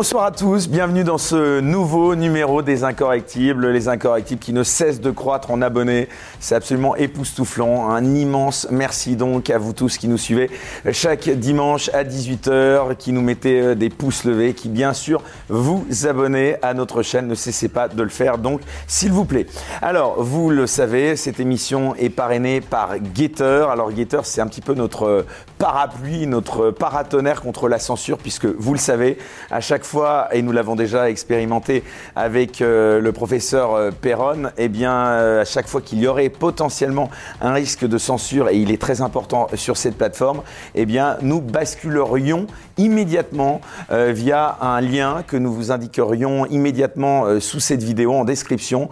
Bonsoir à tous, bienvenue dans ce nouveau numéro des Incorrectibles. Les Incorrectibles qui ne cessent de croître en abonnés. C'est absolument époustouflant. Un immense merci donc à vous tous qui nous suivez chaque dimanche à 18h, qui nous mettez euh, des pouces levés, qui bien sûr vous abonnez à notre chaîne. Ne cessez pas de le faire donc, s'il vous plaît. Alors, vous le savez, cette émission est parrainée par Gator. Alors, Gator, c'est un petit peu notre parapluie, notre paratonnerre contre la censure, puisque vous le savez, à chaque fois, et nous l'avons déjà expérimenté avec euh, le professeur euh, Perron, eh bien, euh, à chaque fois qu'il y aurait potentiellement un risque de censure, et il est très important sur cette plateforme, eh bien, nous basculerions immédiatement via un lien que nous vous indiquerions immédiatement sous cette vidéo en description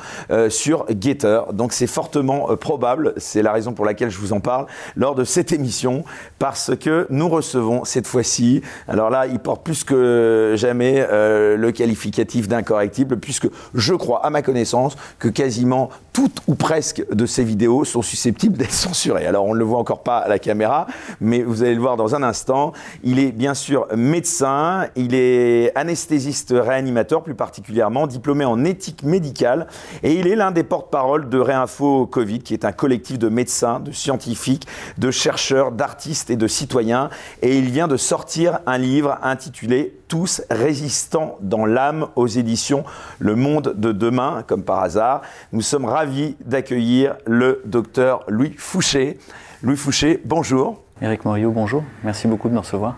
sur Getter. Donc, c'est fortement probable, c'est la raison pour laquelle je vous en parle, lors de cette émission, parce que nous recevons cette fois-ci, alors là, il porte plus que jamais euh, le qualificatif d'incorrectible, puisque je crois, à ma connaissance, que quasiment toutes ou presque de ces vidéos sont susceptibles d'être censurées. Alors on ne le voit encore pas à la caméra, mais vous allez le voir dans un instant. Il est bien sûr médecin, il est anesthésiste réanimateur plus particulièrement, diplômé en éthique médicale, et il est l'un des porte-parole de Réinfo Covid, qui est un collectif de médecins, de scientifiques, de chercheurs, d'artistes et de citoyens. Et il vient de sortir un livre intitulé Tous résistants dans l'âme aux éditions Le Monde de demain, comme par hasard. Nous sommes ravis d'accueillir le docteur Louis Fouché. Louis Fouché, bonjour. Éric Morio, bonjour. Merci beaucoup de me recevoir.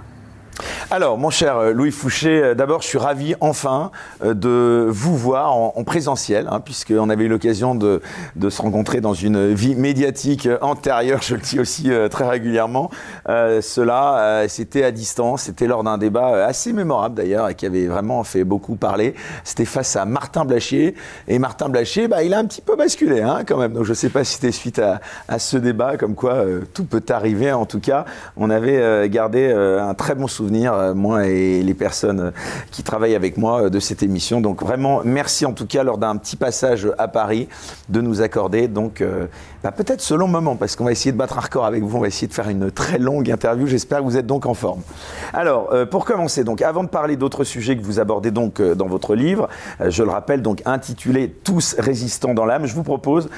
Alors, mon cher euh, Louis Fouché, euh, d'abord, je suis ravi enfin euh, de vous voir en, présentiel, hein, puisqu'on avait eu l'occasion de, se rencontrer dans une vie médiatique antérieure, je le dis aussi très régulièrement. cela, c'était à distance, c'était lors d'un débat assez mémorable d'ailleurs, et qui avait vraiment fait beaucoup parler. C'était face à Martin Blachier, et Martin Blachier, bah, il a un petit peu basculé hein, quand même. Donc, je ne sais pas si c'était suite à, à, ce débat, comme quoi tout peut arriver. En tout cas, on avait gardé un très bon souvenir euh, moi et les personnes qui travaillent avec moi euh, de cette émission. Donc vraiment, merci en tout cas lors d'un petit passage à Paris de nous accorder donc euh, bah, peut-être ce long moment parce qu'on va essayer de battre un record avec vous. On va essayer de faire une très longue interview. J'espère que vous êtes donc en forme. Alors pour commencer donc, avant de parler d'autres sujets que vous abordez donc dans votre livre, je le rappelle donc intitulé Tous résistants dans l'âme, je vous propose,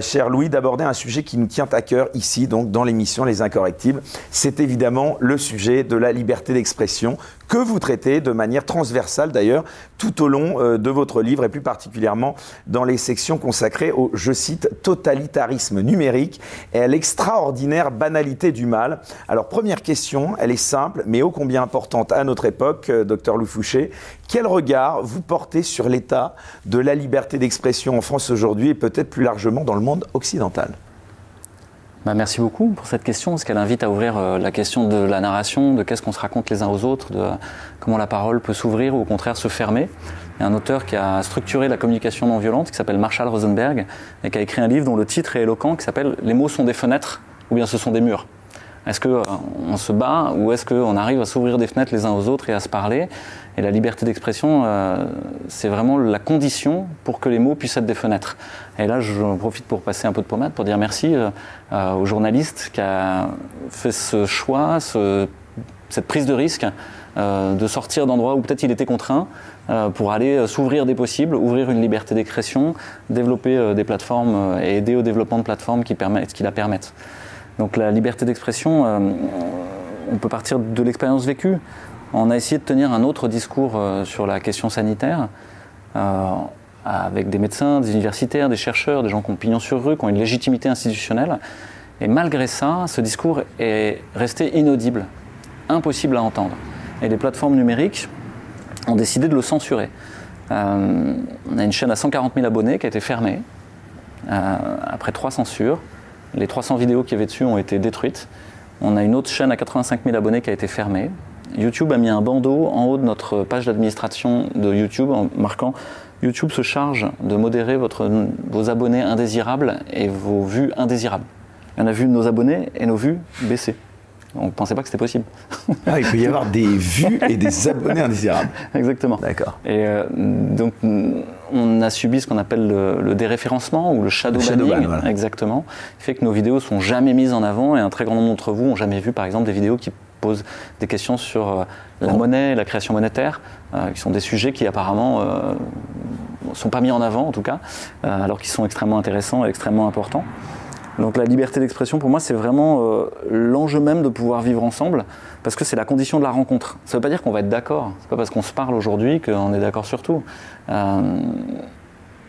cher Louis, d'aborder un sujet qui nous tient à cœur ici donc dans l'émission Les Incorrectibles. C'est évidemment le sujet de la liberté d'expression que vous traitez de manière transversale d'ailleurs tout au long euh, de votre livre et plus particulièrement dans les sections consacrées au, je cite, totalitarisme numérique et à l'extraordinaire banalité du mal. Alors première question, elle est simple mais ô combien importante à notre époque, euh, docteur Lou Fouché. Quel regard vous portez sur l'état de la liberté d'expression en France aujourd'hui et peut-être plus largement dans le monde occidental? Bah, merci beaucoup pour cette question, parce qu'elle invite à ouvrir euh, la question de la narration, de qu'est-ce qu'on se raconte les uns aux autres, de comment la parole peut s'ouvrir ou au contraire se fermer. Il y a un auteur qui a structuré la communication non violente, qui s'appelle Marshall Rosenberg, et qui a écrit un livre dont le titre est éloquent, qui s'appelle Les mots sont des fenêtres ou bien ce sont des murs. Est-ce qu'on euh, se bat ou est-ce qu'on arrive à s'ouvrir des fenêtres les uns aux autres et à se parler Et la liberté d'expression, euh, c'est vraiment la condition pour que les mots puissent être des fenêtres. Et là, je profite pour passer un peu de pommade pour dire merci euh, au journaliste qui a fait ce choix, cette prise de risque de sortir d'endroits où peut-être il était contraint pour aller s'ouvrir des possibles, ouvrir une liberté d'expression, développer des plateformes et aider au développement de plateformes qui, qui la permettent. Donc la liberté d'expression, euh, on peut partir de l'expérience vécue. On a essayé de tenir un autre discours euh, sur la question sanitaire euh, avec des médecins, des universitaires, des chercheurs, des gens qui ont pignon sur rue, qui ont une légitimité institutionnelle. Et malgré ça, ce discours est resté inaudible, impossible à entendre. Et les plateformes numériques ont décidé de le censurer. on a une chaîne à 140 000 abonnés qui a été fermée après trois censures. Les 300 vidéos qui y avait dessus ont été détruites. On a une autre chaîne à 85 000 abonnés qui a été fermée. YouTube a mis un bandeau en haut de notre page d'administration de YouTube en marquant YouTube se charge de modérer vos abonnés indésirables et vos vues indésirables. On a vu nos abonnés et nos vues baisser. On ne pensait pas que c'était possible. Ah, il peut y avoir des vues et des abonnés indésirables. Exactement. D'accord. Et euh, donc, on a subi ce qu'on appelle le, déréférencement ou le shadow, banning. Exactement. Qui fait que nos vidéos sont jamais mises en avant et un très grand nombre d'entre vous ont jamais vu, par exemple, des vidéos qui pose des questions sur euh, la monnaie, la création monétaire, euh, qui sont des sujets qui apparemment ne sont pas mis en avant en tout cas, alors qu'ils sont extrêmement intéressants et extrêmement importants. Donc la liberté d'expression, pour moi, c'est vraiment l'enjeu même de pouvoir vivre ensemble, parce que c'est la condition de la rencontre. Ça ne veut pas dire qu'on va être d'accord. C'est pas parce qu'on se parle aujourd'hui qu'on est d'accord sur tout.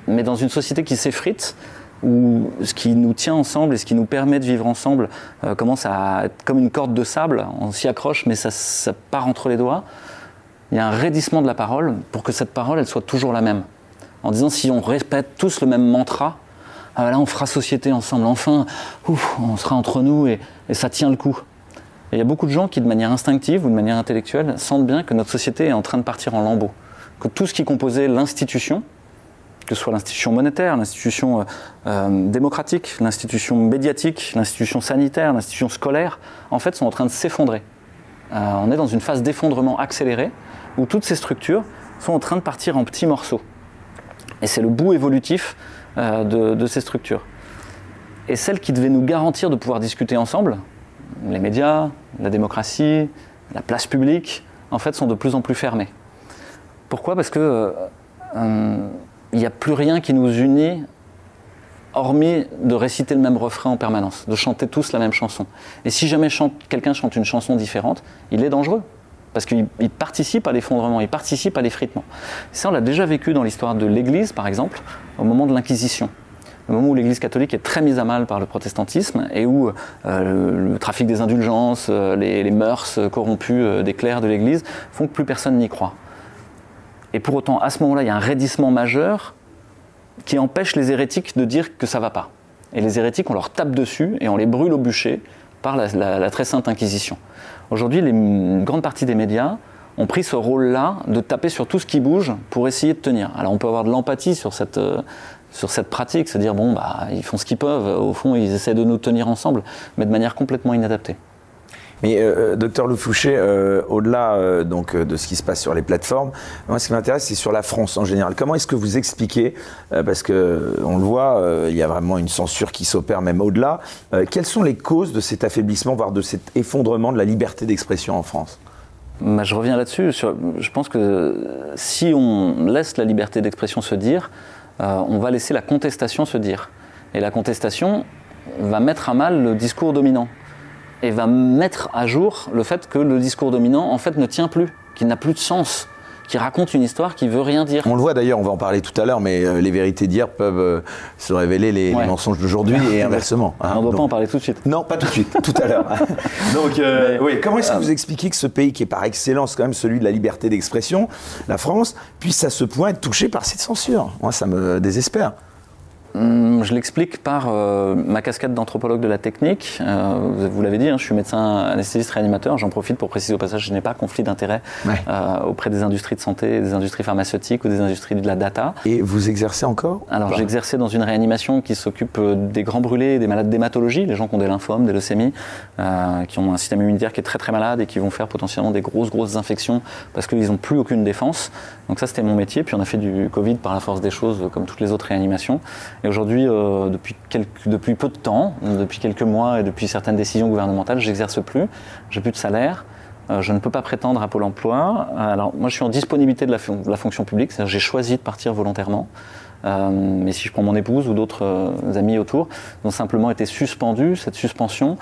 mais dans une société qui s'effrite, où ce qui nous tient ensemble et ce qui nous permet de vivre ensemble euh, commence à être comme une corde de sable, on s'y accroche mais ça, ça, part entre les doigts, il y a un raidissement de la parole pour que cette parole elle soit toujours la même. En disant si on répète tous le même mantra, ah, là on fera société ensemble, enfin on sera entre nous et, et ça tient le coup. Et il y a beaucoup de gens qui de manière instinctive ou de manière intellectuelle sentent bien que notre société est en train de partir en lambeaux, que tout ce qui composait l'institution, que ce soit l'institution monétaire, l'institution euh, euh, démocratique, l'institution médiatique, l'institution sanitaire, l'institution scolaire, en fait, sont en train de s'effondrer. Euh, on est dans une phase d'effondrement accéléré où toutes ces structures sont en train de partir en petits morceaux. Et c'est le bout évolutif de, de, ces structures. Et celles qui devaient nous garantir de pouvoir discuter ensemble, les médias, la démocratie, la place publique, en fait, sont de plus en plus fermées. Pourquoi? Parce que il n'y a plus rien qui nous unit hormis de réciter le même refrain en permanence, de chanter tous la même chanson. Et si jamais quelqu'un chante une chanson différente, il est dangereux. Parce qu'il participe à l'effondrement, il participe à l'effritement. Ça, on l'a déjà vécu dans l'histoire de l'Église, par exemple, au moment de l'Inquisition. Au moment où l'Église catholique est très mise à mal par le protestantisme et où euh, le, trafic des indulgences, euh, les, mœurs corrompues euh, des clercs de l'Église font que plus personne n'y croit. Et pour autant, à ce moment-là, il y a un raidissement majeur qui empêche les hérétiques de dire que ça va pas. Et les hérétiques, on leur tape dessus et on les brûle au bûcher par la, très sainte Inquisition. Aujourd'hui, une grande partie des médias ont pris ce rôle-là de taper sur tout ce qui bouge pour essayer de tenir. Alors on peut avoir de l'empathie sur cette, euh, pratique, se dire bon, bah, ils font ce qu'ils peuvent, au fond, ils essaient de nous tenir ensemble, mais de manière complètement inadaptée. Mais euh, euh, docteur Loufouché, euh, au-delà donc de ce qui se passe sur les plateformes, moi ce qui m'intéresse c'est sur la France en général. Comment est-ce que vous expliquez, parce que on le voit, il y a vraiment une censure qui s'opère même au-delà. quelles sont les causes de cet affaiblissement, voire de cet effondrement de la liberté d'expression en France? Bah, je reviens là-dessus. Je pense que si on laisse la liberté d'expression se dire, on va laisser la contestation se dire. Et la contestation va mettre à mal le discours dominant et va mettre à jour le fait que le discours dominant en fait ne tient plus, qu'il n'a plus de sens qui raconte une histoire qui veut rien dire. On le voit d'ailleurs, on va en parler tout à l'heure, mais euh, les vérités d'hier peuvent euh, se révéler les, mensonges d'aujourd'hui et inversement. Hein. on ne doit pas en parler tout de suite. Non, pas tout de suite, tout à l'heure. Donc, euh, oui, comment est-ce que vous expliquez que ce pays, qui est par excellence quand même celui de la liberté d'expression, la France, puisse à ce point être touché par cette censure? Moi, ça me désespère. Hum, je l'explique par euh, ma casquette d'anthropologue de la technique. Euh, vous l'avez dit, hein, je suis médecin anesthésiste réanimateur. J'en profite pour préciser au passage, je n'ai pas conflit d'intérêt euh, auprès des industries de santé, des industries pharmaceutiques ou des industries de la data. Et vous exercez encore Alors j'exerçais dans une réanimation qui s'occupe des grands brûlés, des malades d'hématologie, les gens qui ont des lymphomes, des leucémies, qui ont un système immunitaire qui est très très malade et qui vont faire potentiellement des grosses grosses infections parce qu'ils n'ont plus aucune défense. Donc ça c'était mon métier. Puis on a fait du Covid par la force des choses comme toutes les autres réanimations. Et aujourd'hui, euh, depuis, peu de temps, depuis quelques mois et depuis certaines décisions gouvernementales, j'exerce plus, j'ai plus de salaire. Euh, je ne peux pas prétendre à Pôle emploi. Alors, moi, je suis en disponibilité de la, de la fonction publique, c'est-à-dire j'ai choisi de partir volontairement. Euh, mais si je prends mon épouse ou d'autres amis autour, ils ont simplement été suspendus. Cette suspension,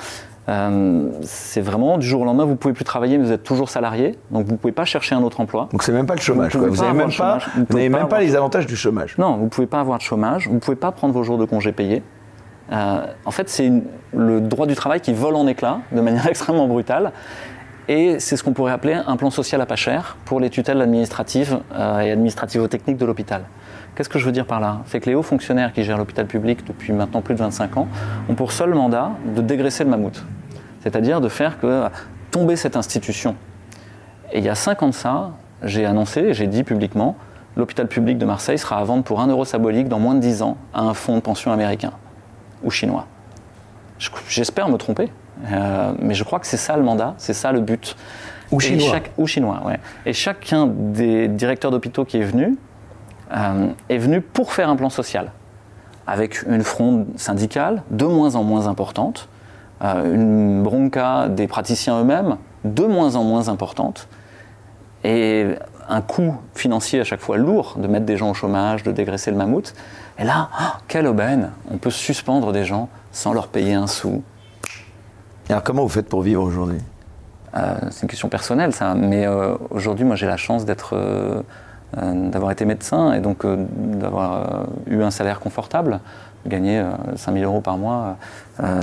euh, c'est vraiment du jour au lendemain, vous pouvez plus travailler, mais vous êtes toujours salarié, donc vous pouvez pas chercher un autre emploi. Donc c'est même pas le chômage. Vous n'avez même, pas, même pas les avantages du chômage. Non, vous pouvez pas avoir de chômage, vous pouvez pas prendre vos jours de congé payés. Euh, en fait, c'est le droit du travail qui vole en éclats de manière extrêmement brutale. Et c'est ce qu'on pourrait appeler un plan social à pas cher pour les tutelles administratives euh, et administrativo-techniques de l'hôpital. Qu'est-ce que je veux dire par là? C'est que les hauts fonctionnaires qui gèrent l'hôpital public depuis maintenant plus de 25 ans ont pour seul mandat de dégraisser le mammouth. C'est-à-dire de faire que tomber cette institution. Et il y a 5 ans de ça, j'ai annoncé, j'ai dit publiquement, l'hôpital public de Marseille sera à vendre pour 1 euro symbolique dans moins de 10 ans à un fonds de pension américain ou chinois. J'espère me tromper, euh, mais je crois que c'est ça le mandat, c'est ça le but. Ou chinois. ou chinois, ouais. Et chacun des directeurs d'hôpitaux qui est venu, euh, est venu pour faire un plan social, avec une fronde syndicale de moins en moins importante, euh, une bronca des praticiens eux-mêmes, de moins en moins importante et un coût financier à chaque fois lourd de mettre des gens au chômage, de dégraisser le mammouth. Et là, oh, quelle aubaine On peut suspendre des gens sans leur payer un sou. alors comment vous faites pour vivre aujourd'hui? Euh, C'est une question personnelle ça, mais euh, aujourd'hui moi j'ai la chance d'être... Euh, d'avoir été médecin et donc d'avoir eu un salaire confortable, gagner 5000 euros par mois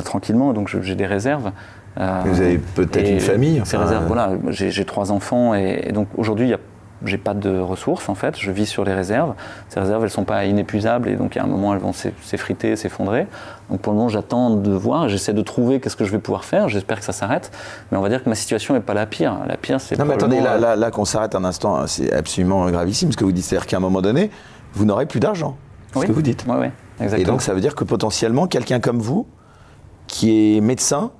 tranquillement, donc j'ai des réserves. Vous avez peut-être une famille Ces réserves, voilà, j'ai trois enfants et, et donc aujourd'hui il y a j'ai pas de ressources en fait, je vis sur les réserves. Ces réserves, elles sont pas inépuisables et donc à un moment, elles vont s'effriter, s'effondrer. Donc pour le moment, j'attends de voir, j'essaie de trouver qu'est-ce que je vais pouvoir faire. J'espère que ça s'arrête, mais on va dire que ma situation n'est pas la pire. La pire, c'est. Non, mais attendez, là, là, là qu'on s'arrête un instant, c'est absolument gravissime ce que vous dites. C'est-à-dire qu'à un moment donné, vous n'aurez plus d'argent. C'est ce que vous dites. Oui, oui, exactement. Et donc ça veut dire que potentiellement, quelqu'un comme vous, qui est médecin,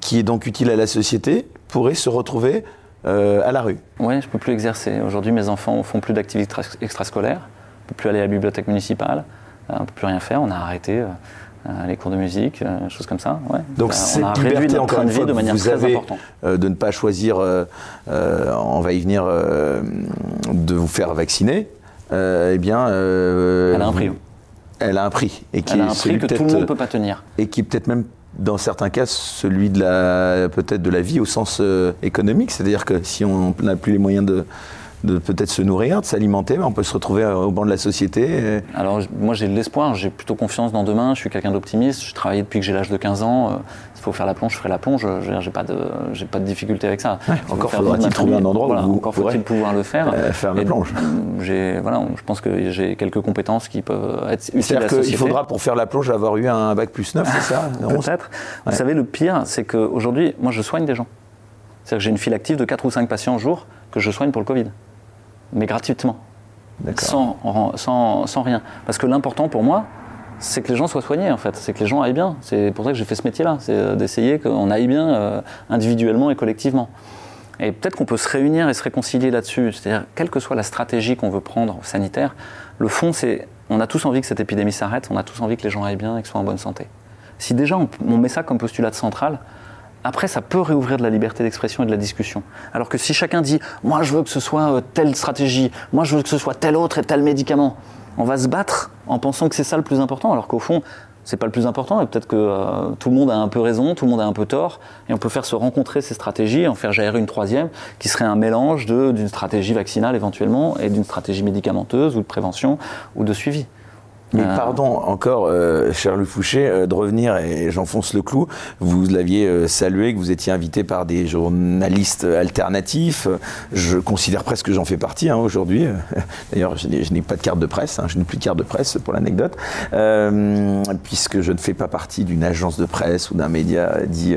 qui est donc utile à la société, pourrait se retrouver euh, à la rue. Oui, je ne peux plus exercer. Aujourd'hui, mes enfants ne font plus d'activités extrascolaires, je ne peux plus aller à la bibliothèque municipale, euh, on ne peut plus rien faire, on a arrêté euh, les cours de musique, choses comme ça. Donc c'est on a réduit encore une fois, de manière vous avez, de ne pas choisir, on va y venir, de vous faire vacciner, eh bien... Elle a un prix. Elle a un prix. Et qui Elle a un prix que tout le monde ne peut pas tenir. Et qui peut-être même dans certains cas, celui de la peut-être de la vie au sens euh, économique, c'est-à-dire que si on n'a plus les moyens de, peut-être se nourrir, de s'alimenter, on peut se retrouver au banc de la société. Alors moi j'ai de l'espoir, j'ai plutôt confiance dans demain, je suis quelqu'un d'optimiste, je travaille depuis que j'ai l'âge de 15 ans, euh, faut faire la plonge, je ferai la plonge, j'ai pas de j'ai pas de difficulté avec ça. encore faudra-t-il trouver un endroit où vous encore faut-il pouvoir le faire. Euh, faire la plonge. J'ai voilà, je pense que j'ai quelques compétences qui peuvent être utiles à la société. Il faudra pour faire la plonge avoir eu un bac plus 9, c'est ça Peut-être. Vous savez le pire, c'est qu'aujourd'hui, moi je soigne des gens. C'est-à-dire que j'ai une file active de 4 ou 5 patients au jour que je soigne pour le Covid mais gratuitement. Sans, sans, sans, rien. Parce que l'important pour moi, c'est que les gens soient soignés en fait, c'est que les gens aillent bien. C'est pour ça que j'ai fait ce métier-là, c'est euh, d'essayer qu'on aille bien euh, individuellement et collectivement. Et peut-être qu'on peut se réunir et se réconcilier là-dessus. C'est-à-dire, quelle que soit la stratégie qu'on veut prendre sanitaire, le fond, c'est on a tous envie que cette épidémie s'arrête, on a tous envie que les gens aillent bien et qu'ils soient en bonne santé. Si déjà on, on met ça comme postulat central, après, ça peut réouvrir de la liberté d'expression et de la discussion. Alors que si chacun dit, moi je veux que ce soit euh, telle stratégie, moi je veux que ce soit tel autre et tel médicament, on va se battre en pensant que c'est ça le plus important, alors qu'au fond, c'est pas le plus important et peut-être que euh, tout le monde a un peu raison, tout le monde a un peu tort et on peut faire se rencontrer ces stratégies en faire gérer une troisième qui serait un mélange d'une stratégie vaccinale éventuellement et d'une stratégie médicamenteuse ou de prévention ou de suivi. Mais euh. pardon encore, euh, cher Louis Fouché, euh, de revenir, et j'enfonce le clou, vous l'aviez salué, que vous étiez invité par des journalistes alternatifs. Je considère presque que j'en fais partie hein, aujourd'hui. D'ailleurs, je n'ai pas de carte de presse, hein, je n'ai plus de carte de presse pour l'anecdote, puisque je ne fais pas partie d'une agence de presse ou d'un média dit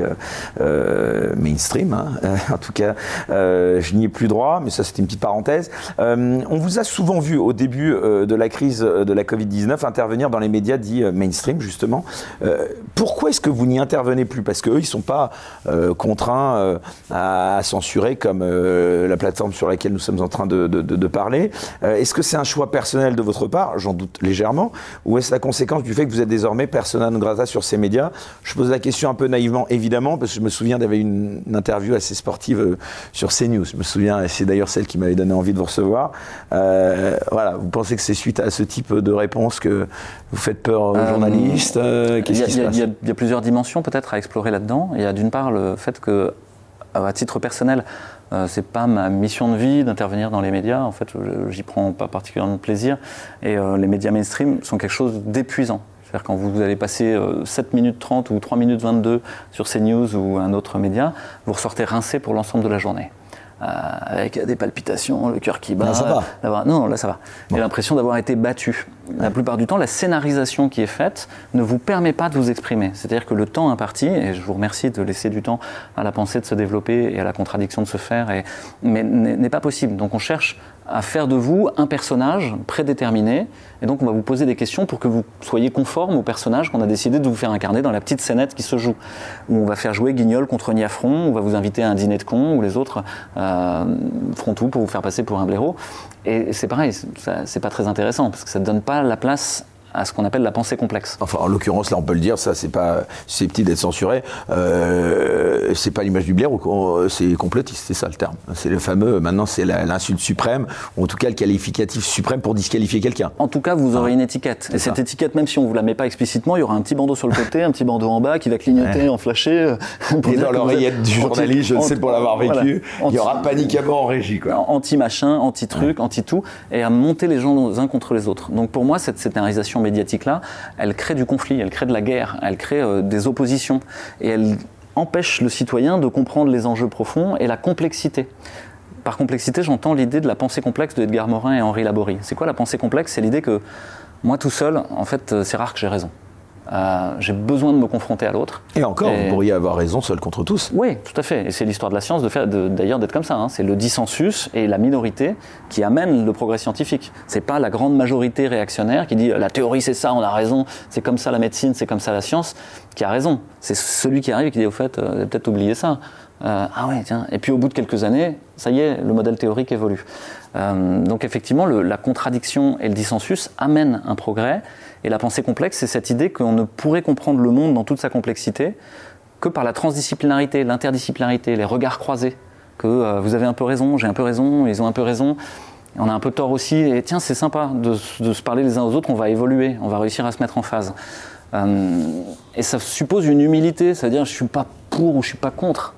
mainstream. Hein. en tout cas, je n'y ai plus droit, mais ça c'était une petite parenthèse. on vous a souvent vu au début de la crise de la Covid-19 intervenir dans les médias dits euh, mainstream, justement. Euh, pourquoi est-ce que vous n'y intervenez plus? Parce qu'eux, ils ne sont pas euh, contraints à, censurer comme la plateforme sur laquelle nous sommes en train de, parler. est-ce que c'est un choix personnel de votre part? J'en doute légèrement. Ou est-ce la conséquence du fait que vous êtes désormais persona non grata sur ces médias? Je pose la question un peu naïvement, évidemment, parce que je me souviens d'avoir une, une, interview assez sportive sur CNews. Je me souviens, et c'est d'ailleurs celle qui m'avait donné envie de vous recevoir. voilà, vous pensez que c'est suite à ce type de réponse que vous faites peur aux euh, journalistes euh, Qu'est-ce qui se passe Il y, a plusieurs dimensions peut-être à explorer là-dedans. Il y a d'une part le fait que, à titre personnel, euh, c'est pas ma mission de vie d'intervenir dans les médias. En fait, j'y prends pas particulièrement de plaisir. Et les médias mainstream sont quelque chose d'épuisant. C'est-à-dire quand vous allez passer 7 minutes 30 ou 3 minutes 22 sur CNews ou un autre média, vous ressortez rincé pour l'ensemble de la journée. Euh, avec des palpitations, le cœur qui bat. Là, ça va. Non, là ça va. J'ai l'impression d'avoir été battu. La plupart du temps, la scénarisation qui est faite ne vous permet pas de vous exprimer. C'est-à-dire que le temps imparti, et je vous remercie de laisser du temps à la pensée de se développer et à la contradiction de se faire, et, mais n'est pas possible. Donc on cherche à faire de vous un personnage prédéterminé. Et donc, on va vous poser des questions pour que vous soyez conforme au personnage qu'on a décidé de vous faire incarner dans la petite scénette qui se joue. Où on va faire jouer Guignol contre Niafron, on va vous inviter à un dîner de con, où les autres euh, feront tout pour vous faire passer pour un blaireau. Et c'est pareil, c'est pas très intéressant, parce que ça ne donne pas la place à ce qu'on appelle la pensée complexe. Enfin, en l'occurrence, là, on peut le dire, ça, c'est pas susceptible d'être censuré. Euh, c'est pas l'image du Blair, c'est complotiste, c'est ça le terme. C'est le fameux, maintenant, c'est l'insulte suprême, ou en tout cas le qualificatif suprême pour disqualifier quelqu'un. En tout cas, vous aurez une étiquette. Et cette étiquette, même si on vous la met pas explicitement, il y aura un petit bandeau sur le côté, un petit bandeau en bas qui va clignoter, en flasher. Euh, Et dans l'oreillette du journaliste, je sais pour l'avoir vécu, il y aura paniquement en régie. Quoi. Anti-machin, anti-truc, anti-tout, et à monter les gens les uns contre les autres. Donc pour moi, cette scénarisation médiatique-là, elle crée du conflit, elle crée de la guerre, elle crée euh, des oppositions. Et elle empêche le citoyen de comprendre les enjeux profonds et la complexité. Par complexité, j'entends l'idée de la pensée complexe de Edgar Morin et Henri Laborie. C'est quoi la pensée complexe? C'est l'idée que moi tout seul, en fait, euh, c'est rare que j'ai raison. Euh, j'ai besoin de me confronter à l'autre. Et encore, vous pourriez avoir raison seul contre tous. Oui, tout à fait. Et c'est l'histoire de la science d'ailleurs d'être comme ça. Hein. C'est le dissensus et la minorité qui amènent le progrès scientifique. C'est pas la grande majorité réactionnaire qui dit la théorie c'est ça, on a raison, c'est comme ça la médecine, c'est comme ça la science, qui a raison. C'est celui qui arrive et qui dit au fait, euh, peut-être oublié ça. Euh, ah ouais, tiens. Et puis au bout de quelques années, ça y est, le modèle théorique évolue. donc effectivement, la contradiction et le dissensus amènent un progrès. Et la pensée complexe, c'est cette idée qu'on ne pourrait comprendre le monde dans toute sa complexité que par la transdisciplinarité, l'interdisciplinarité, les regards croisés. Que euh, vous avez un peu raison, j'ai un peu raison, ils ont un peu raison, on a un peu tort aussi. Et tiens, c'est sympa de, se parler les uns aux autres, on va évoluer, on va réussir à se mettre en phase. Euh, et ça suppose une humilité, c'est-à-dire je ne suis pas pour ou je ne suis pas contre.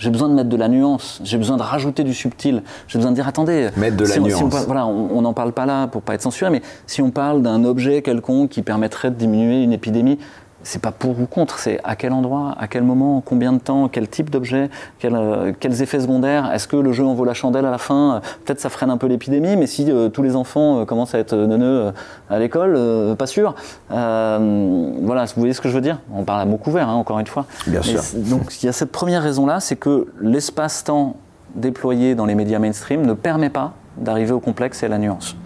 J'ai besoin de mettre de la nuance, j'ai besoin de rajouter du subtil, j'ai besoin de dire attendez, mettre de la nuance. on, voilà, on n'en parle pas là pour pas être censuré, mais si on parle d'un objet quelconque qui permettrait de diminuer une épidémie, c'est pas pour ou contre, c'est à quel endroit, à quel moment, combien de temps, quel type d'objet, euh, quels effets secondaires. Est-ce que le jeu en vaut la chandelle à la fin Peut-être ça freine un peu l'épidémie, mais si euh, tous les enfants euh, commencent à être neuneux à l'école, pas sûr. voilà, vous voyez ce que je veux dire? On parle à mots couverts, hein, encore une fois. Bien sûr. Donc il y a cette première raison-là, c'est que l'espace-temps déployé dans les médias mainstream ne permet pas d'arriver au complexe et à la nuance.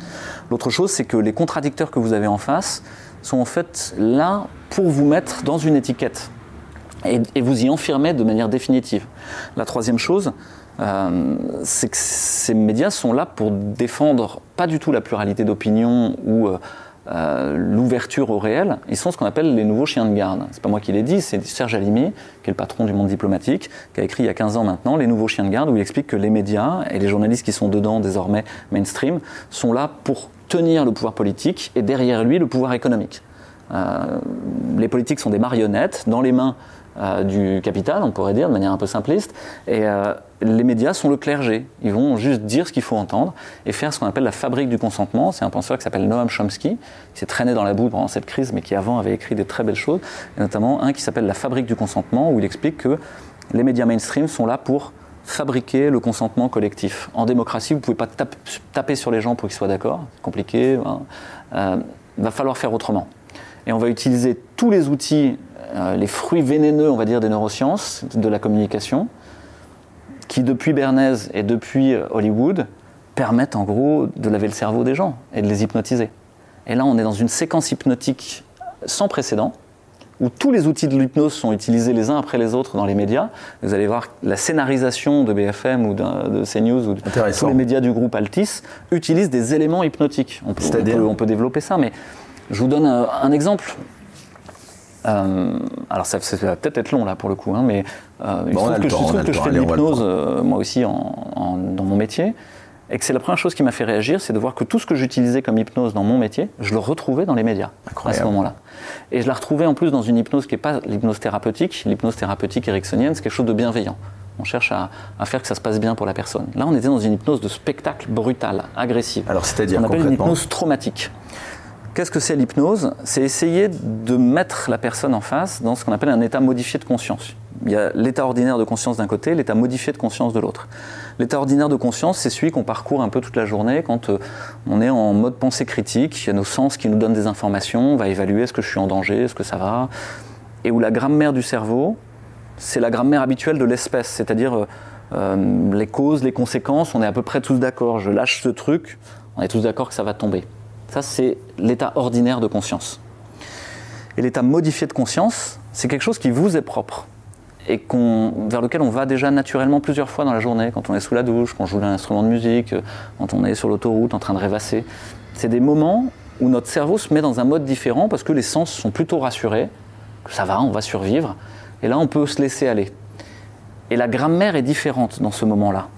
L'autre chose, c'est que les contradicteurs que vous avez en face, sont en fait là pour vous mettre dans une étiquette et, vous y enfermer de manière définitive. La troisième chose, euh, c'est que ces médias sont là pour défendre pas du tout la pluralité d'opinion ou euh, euh, l'ouverture au réel. Ils sont ce qu'on appelle les nouveaux chiens de garde. C'est pas moi qui l'ai dit, c'est Serge Alimi, qui est le patron du monde diplomatique, qui a écrit il y a 15 ans maintenant Les nouveaux chiens de garde, où il explique que les médias et les journalistes qui sont dedans désormais mainstream sont là pour tenir le pouvoir politique et derrière lui le pouvoir économique. Euh, les politiques sont des marionnettes dans les mains euh, du capital, on pourrait dire de manière un peu simpliste, et euh, les médias sont le clergé. Ils vont juste dire ce qu'il faut entendre et faire ce qu'on appelle la fabrique du consentement. C'est un penseur qui s'appelle Noam Chomsky, qui s'est traîné dans la boue pendant cette crise, mais qui avant avait écrit des très belles choses, et notamment un qui s'appelle La fabrique du consentement, où il explique que les médias mainstream sont là pour fabriquer le consentement collectif. En démocratie, vous ne pouvez pas taper sur les gens pour qu'ils soient d'accord, c'est compliqué. Il hein. va falloir faire autrement. Et on va utiliser tous les outils, euh, les fruits vénéneux, on va dire, des neurosciences, de la communication, qui depuis Bernays et depuis euh, Hollywood permettent en gros de laver le cerveau des gens et de les hypnotiser. Et là, on est dans une séquence hypnotique sans précédent, où tous les outils de l'hypnose sont utilisés les uns après les autres dans les médias. Vous allez voir la scénarisation de BFM ou de, CNews ou de tous les médias du groupe Altis utilisent des éléments hypnotiques. On peut, on peut, on peut développer ça, mais je vous donne euh, un, exemple. Euh, alors ça, va peut-être être long là pour le coup, hein, mais euh, il se trouve que, je fais de l'hypnose moi aussi dans mon métier, et que c'est la première chose qui m'a fait réagir, c'est de voir que tout ce que j'utilisais comme hypnose dans mon métier, je le retrouvais dans les médias à ce moment-là. Et je la retrouvais en plus dans une hypnose qui n'est pas l'hypnose thérapeutique. L'hypnose thérapeutique ericksonienne, c'est quelque chose de bienveillant. On cherche à, faire que ça se passe bien pour la personne. Là, on était dans une hypnose de spectacle brutal, agressive. Alors, c'est-à-dire On appelle une hypnose traumatique. Qu'est-ce que c'est l'hypnose? C'est essayer de mettre la personne en face dans ce qu'on appelle un état modifié de conscience. Il y a l'état ordinaire de conscience d'un côté, l'état modifié de conscience de l'autre. L'état ordinaire de conscience, c'est celui qu'on parcourt un peu toute la journée quand euh, on est en mode pensée critique, il y a nos sens qui nous donnent des informations, on va évaluer est-ce que je suis en danger, est-ce que ça va, et où la grammaire du cerveau, c'est la grammaire habituelle de l'espèce, c'est-à-dire euh, euh, les causes, les conséquences, on est à peu près tous d'accord, je lâche ce truc, on est tous d'accord que ça va tomber. Ça, c'est l'état ordinaire de conscience. Et l'état modifié de conscience, c'est quelque chose qui vous est propre et vers lequel on va déjà naturellement plusieurs fois dans la journée, quand on est sous la douche, quand on joue un instrument de musique, quand on est sur l'autoroute en train de rêvasser. C'est des moments où notre cerveau se met dans un mode différent parce que les sens sont plutôt rassurés, que ça va, on va survivre, et là on peut se laisser aller. Et la grammaire est différente dans ce moment-là.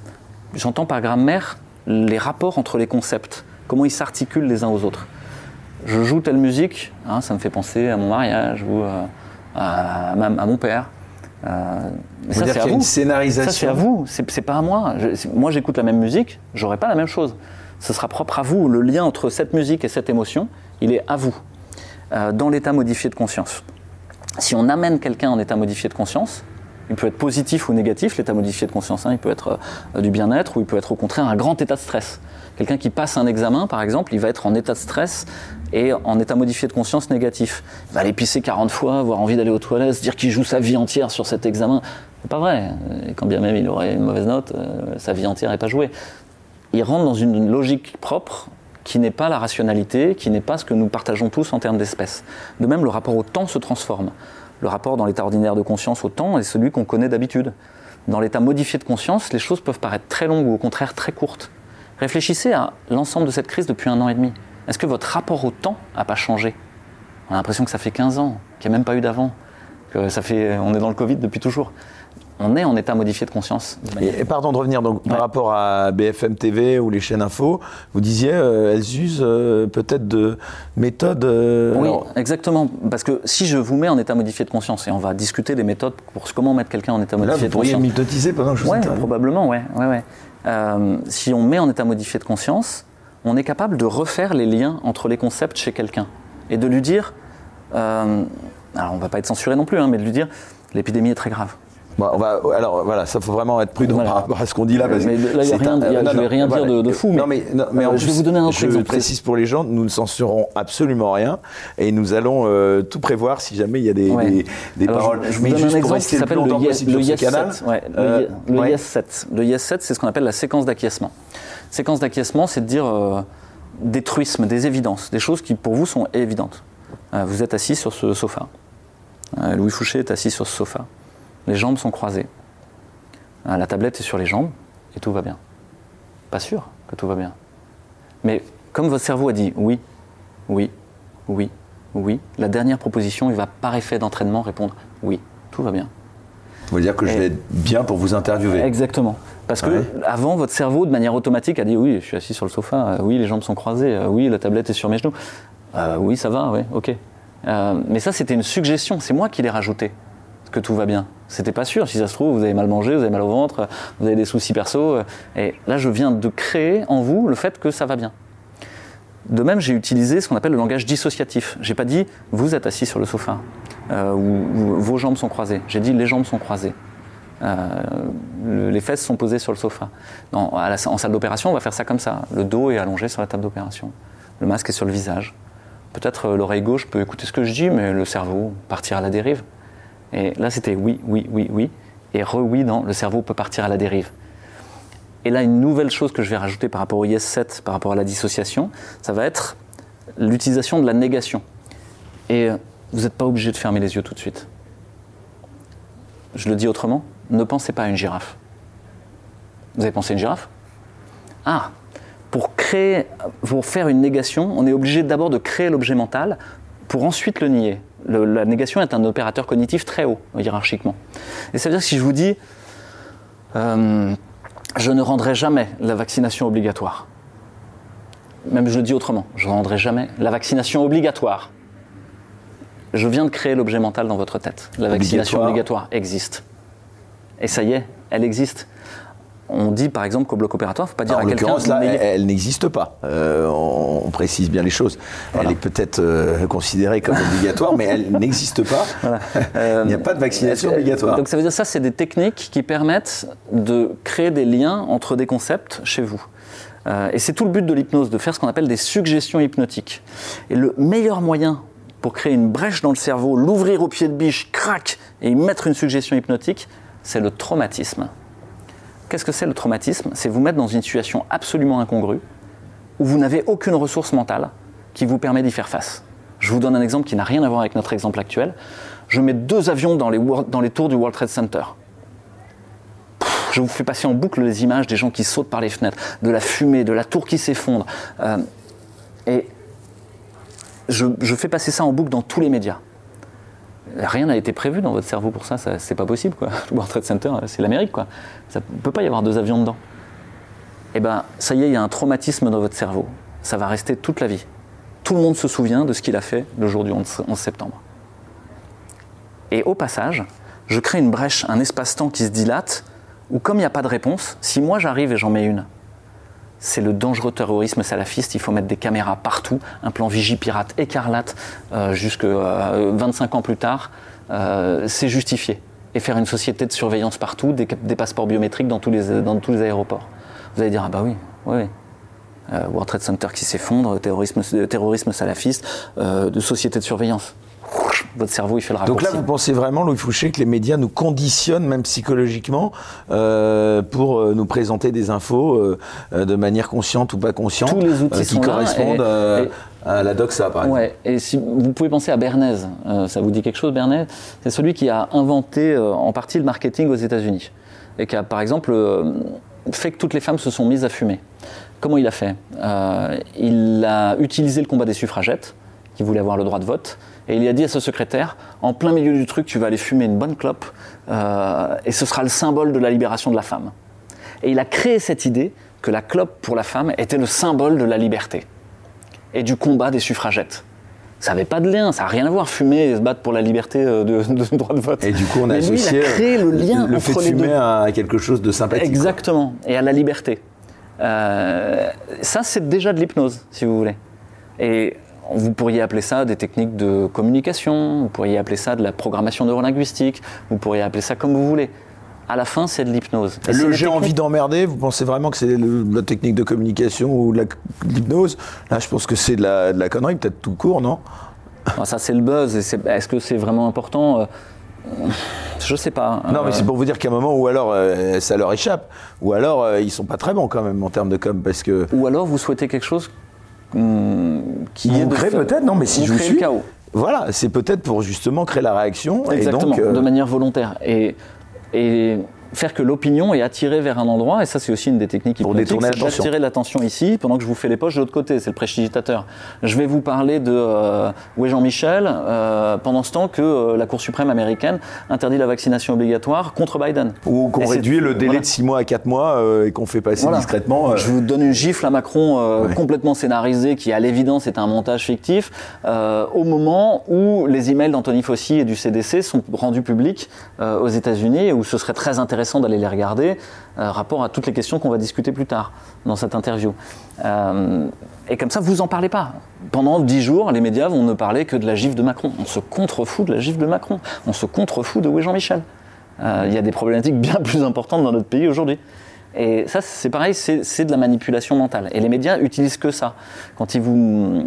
J'entends par grammaire les rapports entre les concepts, comment ils s'articulent les uns aux autres. Je joue telle musique, hein, ça me fait penser à mon mariage ou euh, à, mon père. Euh, ça, c'est à vous. Une scénarisation. Ça, c'est à vous. C'est pas à moi. moi, j'écoute la même musique, j'aurai pas la même chose. Ce sera propre à vous. Le lien entre cette musique et cette émotion, il est à vous, euh, dans l'état modifié de conscience. Si on amène quelqu'un en état modifié de conscience, il peut être positif ou négatif, l'état modifié de conscience. Hein, il peut être euh, du bien-être ou il peut être au contraire un grand état de stress. Quelqu'un qui passe un examen, par exemple, il va être en état de stress et en état modifié de conscience négatif. Il va aller pisser 40 fois, avoir envie d'aller aux toilettes, dire qu'il joue sa vie entière sur cet examen. C'est pas vrai. Quand bien même il aurait une mauvaise note, euh, sa vie entière n'est pas jouée. Il rentre dans une logique propre qui n'est pas la rationalité, qui n'est pas ce que nous partageons tous en termes d'espèces. De même, le rapport au temps se transforme. Le rapport dans l'état ordinaire de conscience au temps est celui qu'on connaît d'habitude. Dans l'état modifié de conscience, les choses peuvent paraître très longues ou au contraire très courtes. Réfléchissez à l'ensemble de cette crise depuis un an et demi. Est-ce que votre rapport au temps n'a pas changé? On a l'impression que ça fait 15 ans, qu'il n'y a même pas eu d'avant, que ça fait, on est dans le Covid depuis toujours on est en état modifié de conscience. et, pardon de revenir donc par rapport à BFM TV ou les chaînes info, vous disiez euh, elles usent euh, peut-être de méthodes. Euh, oui, exactement. Parce que si je vous mets en état modifié de conscience et on va discuter des méthodes pour comment mettre quelqu'un en état modifié de conscience. Vous pourriez m'hypnotiser pendant que je vous ouais, probablement, ouais, ouais, si on met en état modifié de conscience, on est capable de refaire les liens entre les concepts chez quelqu'un et de lui dire. alors on va pas être censuré non plus, hein, mais de lui dire l'épidémie est très grave on va, alors voilà, ça faut vraiment être prudent par rapport à ce qu'on dit là. Parce mais là, il y a rien, je ne vais rien dire de, fou. Mais, non, mais, mais je vais vous donner un autre je précise pour les gens, nous ne censurons absolument rien et nous allons euh, tout prévoir si jamais il y a des, des, paroles. Je, vous donne un exemple qui s'appelle le, yes, le yes 7. Euh, le, yes 7. Le yes 7, c'est ce qu'on appelle la séquence d'acquiescement. Séquence d'acquiescement, c'est de dire euh, des truismes, des évidences, des choses qui pour vous sont évidentes. vous êtes assis sur ce sofa. Louis Fouché est assis sur ce sofa les jambes sont croisées. Euh, la tablette est sur les jambes et tout va bien. Pas sûr que tout va bien. Mais comme votre cerveau a dit oui, oui, oui, oui, la dernière proposition, il va par effet d'entraînement répondre oui, tout va bien. Vous voulez dire que je vais être bien pour vous interviewer Exactement. Parce que avant, votre cerveau, de manière automatique, a dit oui, je suis assis sur le sofa, euh, oui, les jambes sont croisées, euh, oui, la tablette est sur mes genoux. oui, ça va, oui, ok. mais ça, c'était une suggestion, c'est moi qui l'ai rajouté, que tout va bien. C'était pas sûr. Si ça se trouve, vous avez mal mangé, vous avez mal au ventre, vous avez des soucis perso. Et là, je viens de créer en vous le fait que ça va bien. De même, j'ai utilisé ce qu'on appelle le langage dissociatif. J'ai pas dit vous êtes assis sur le sofa euh, ou, vos jambes sont croisées. J'ai dit les jambes sont croisées. Euh, les fesses sont posées sur le sofa. en salle d'opération, on va faire ça comme ça. Le dos est allongé sur la table d'opération. Le masque est sur le visage. Peut-être euh, l'oreille gauche peut écouter ce que je dis, mais le cerveau partira à la dérive. Et là, c'était oui, oui, oui, oui. Et re-oui dans le cerveau peut partir à la dérive. Et là, une nouvelle chose que je vais rajouter par rapport au IS-7, par rapport à la dissociation, ça va être l'utilisation de la négation. Et euh, vous n'êtes pas obligé de fermer les yeux tout de suite. Je le dis autrement, ne pensez pas à une girafe. Vous avez pensé à une girafe? Ah pour créer, pour faire une négation, on est obligé d'abord de créer l'objet mental pour ensuite le nier la négation est un opérateur cognitif très haut, hiérarchiquement. Et ça veut dire que si je vous dis, euh, je ne rendrai jamais la vaccination obligatoire, même je le dis autrement, je ne rendrai jamais la vaccination obligatoire, je viens de créer l'objet mental dans votre tête. La vaccination obligatoire existe. Et ça y est, elle existe on dit par exemple qu'au bloc opératoire, il ne faut pas dire à quelqu'un. En l'occurrence, là, elle, n'existe pas. Euh, on, précise bien les choses. Elle est peut-être euh, considérée comme obligatoire, mais elle n'existe pas. il n'y a pas de vaccination obligatoire. Donc ça veut dire ça, c'est des techniques qui permettent de créer des liens entre des concepts chez vous. Euh, et c'est tout le but de l'hypnose, de faire ce qu'on appelle des suggestions hypnotiques. Et le meilleur moyen pour créer une brèche dans le cerveau, l'ouvrir au pied de biche, crac, et y mettre une suggestion hypnotique, c'est le traumatisme. Qu'est-ce que c'est le traumatisme? C'est vous mettre dans une situation absolument incongrue, où vous n'avez aucune ressource mentale qui vous permet d'y faire face. Je vous donne un exemple qui n'a rien à voir avec notre exemple actuel. Je mets deux avions dans les, tours du World Trade Center. je vous fais passer en boucle les images des gens qui sautent par les fenêtres, de la fumée, de la tour qui s'effondre. Euh, et je, fais passer ça en boucle dans tous les médias. Rien n'a été prévu dans votre cerveau pour ça, c'est pas possible quoi. Le World Trade Center, c'est l'Amérique quoi. Ça ne peut pas y avoir deux avions dedans. Eh ben, ça y est, il y a un traumatisme dans votre cerveau. Ça va rester toute la vie. Tout le monde se souvient de ce qu'il a fait le jour du 11 septembre. Et au passage, je crée une brèche, un espace-temps qui se dilate, où comme il n'y a pas de réponse, si moi j'arrive et j'en mets une, c'est le dangereux terrorisme salafiste. Il faut mettre des caméras partout, un plan Vigipirate écarlate, euh, jusque 25 euh, ans plus tard, euh, c'est justifié. Et faire une société de surveillance partout, des, passeports biométriques dans tous, les, dans tous les aéroports. Vous allez dire, ah bah oui, oui, oui. World Trade Center qui s'effondre, terrorisme, terrorisme salafiste, société de surveillance votre cerveau il fait le raccourci. Donc là, vous pensez vraiment, Louis Fouché, que les médias nous conditionnent, même psychologiquement, euh, pour euh, nous présenter des infos euh, de manière consciente ou pas consciente, Tous les outils qui correspondent à la doxa, par exemple. Ouais, et si vous pouvez penser à Bernays, ça vous dit quelque chose, Bernays? C'est celui qui a inventé en partie le marketing aux États-Unis et qui a, par exemple, fait que toutes les femmes se sont mises à fumer. Comment il a fait? Il a utilisé le combat des suffragettes, qui voulaient avoir le droit de vote, et il a dit à ce secrétaire, en plein milieu du truc, tu vas aller fumer une bonne clope, euh, et ce sera le symbole de la libération de la femme. Et il a créé cette idée que la clope pour la femme était le symbole de la liberté et du combat des suffragettes. Ça n'avait pas de lien, ça n'a rien à voir, fumer et se battre pour la liberté euh, de, de, droit de vote. Et du coup, on a associé il a créé le lien le fait de fumer à quelque chose de sympathique. Exactement, et à la liberté. Euh, ça, c'est déjà de l'hypnose, si vous voulez. Et vous pourriez appeler ça des techniques de communication, vous pourriez appeler ça de la programmation neurolinguistique, vous pourriez appeler ça comme vous voulez. À la fin, c'est de l'hypnose. Le j'ai envie d'emmerder, vous pensez vraiment que c'est la technique de communication ou de l'hypnose? Là, je pense que c'est de la, connerie, peut-être tout court, non? Ça, c'est le buzz. Est-ce que c'est vraiment important? Euh, je sais pas. Non, mais c'est pour vous dire qu'à un moment où alors euh, ça leur échappe, ou alors euh, ils sont pas très bons quand même en termes de com, parce que. Ou alors vous souhaitez quelque chose qui créez peut-être, non, mais si je vous suis. chaos. Voilà, c'est peut-être pour justement créer la réaction. Exactement, et donc, euh, de manière volontaire. Et, et faire que l'opinion est attirée vers un endroit, et ça c'est aussi une des techniques pour détourner l'attention. Attirer l'attention ici pendant que je vous fais les poches de l'autre côté, c'est le prestidigitateur. Je vais vous parler de euh, où est Jean-Michel euh, pendant ce temps que euh, la Cour suprême américaine interdit la vaccination obligatoire contre Biden. Ou qu'on réduit le délai de 6 mois à 4 mois et qu'on fait passer discrètement. Je vous donne une gifle à Macron complètement scénarisée qui à l'évidence est un montage fictif au moment où les emails d'Anthony Fauci et du CDC sont rendus publics aux États-Unis et où ce serait très intéressant d'aller les regarder, euh, rapport à toutes les questions qu'on va discuter plus tard dans cette interview. Euh, et comme ça, vous en parlez pas. Pendant dix jours, les médias vont ne parler que de la gifle de Macron. On se contrefout de la gifle de Macron. On se contrefout de est Jean-Michel. Euh, il y a des problématiques bien plus importantes dans notre pays aujourd'hui. Et ça, c'est pareil, c'est de la manipulation mentale. Et les médias utilisent que ça. Quand ils vous.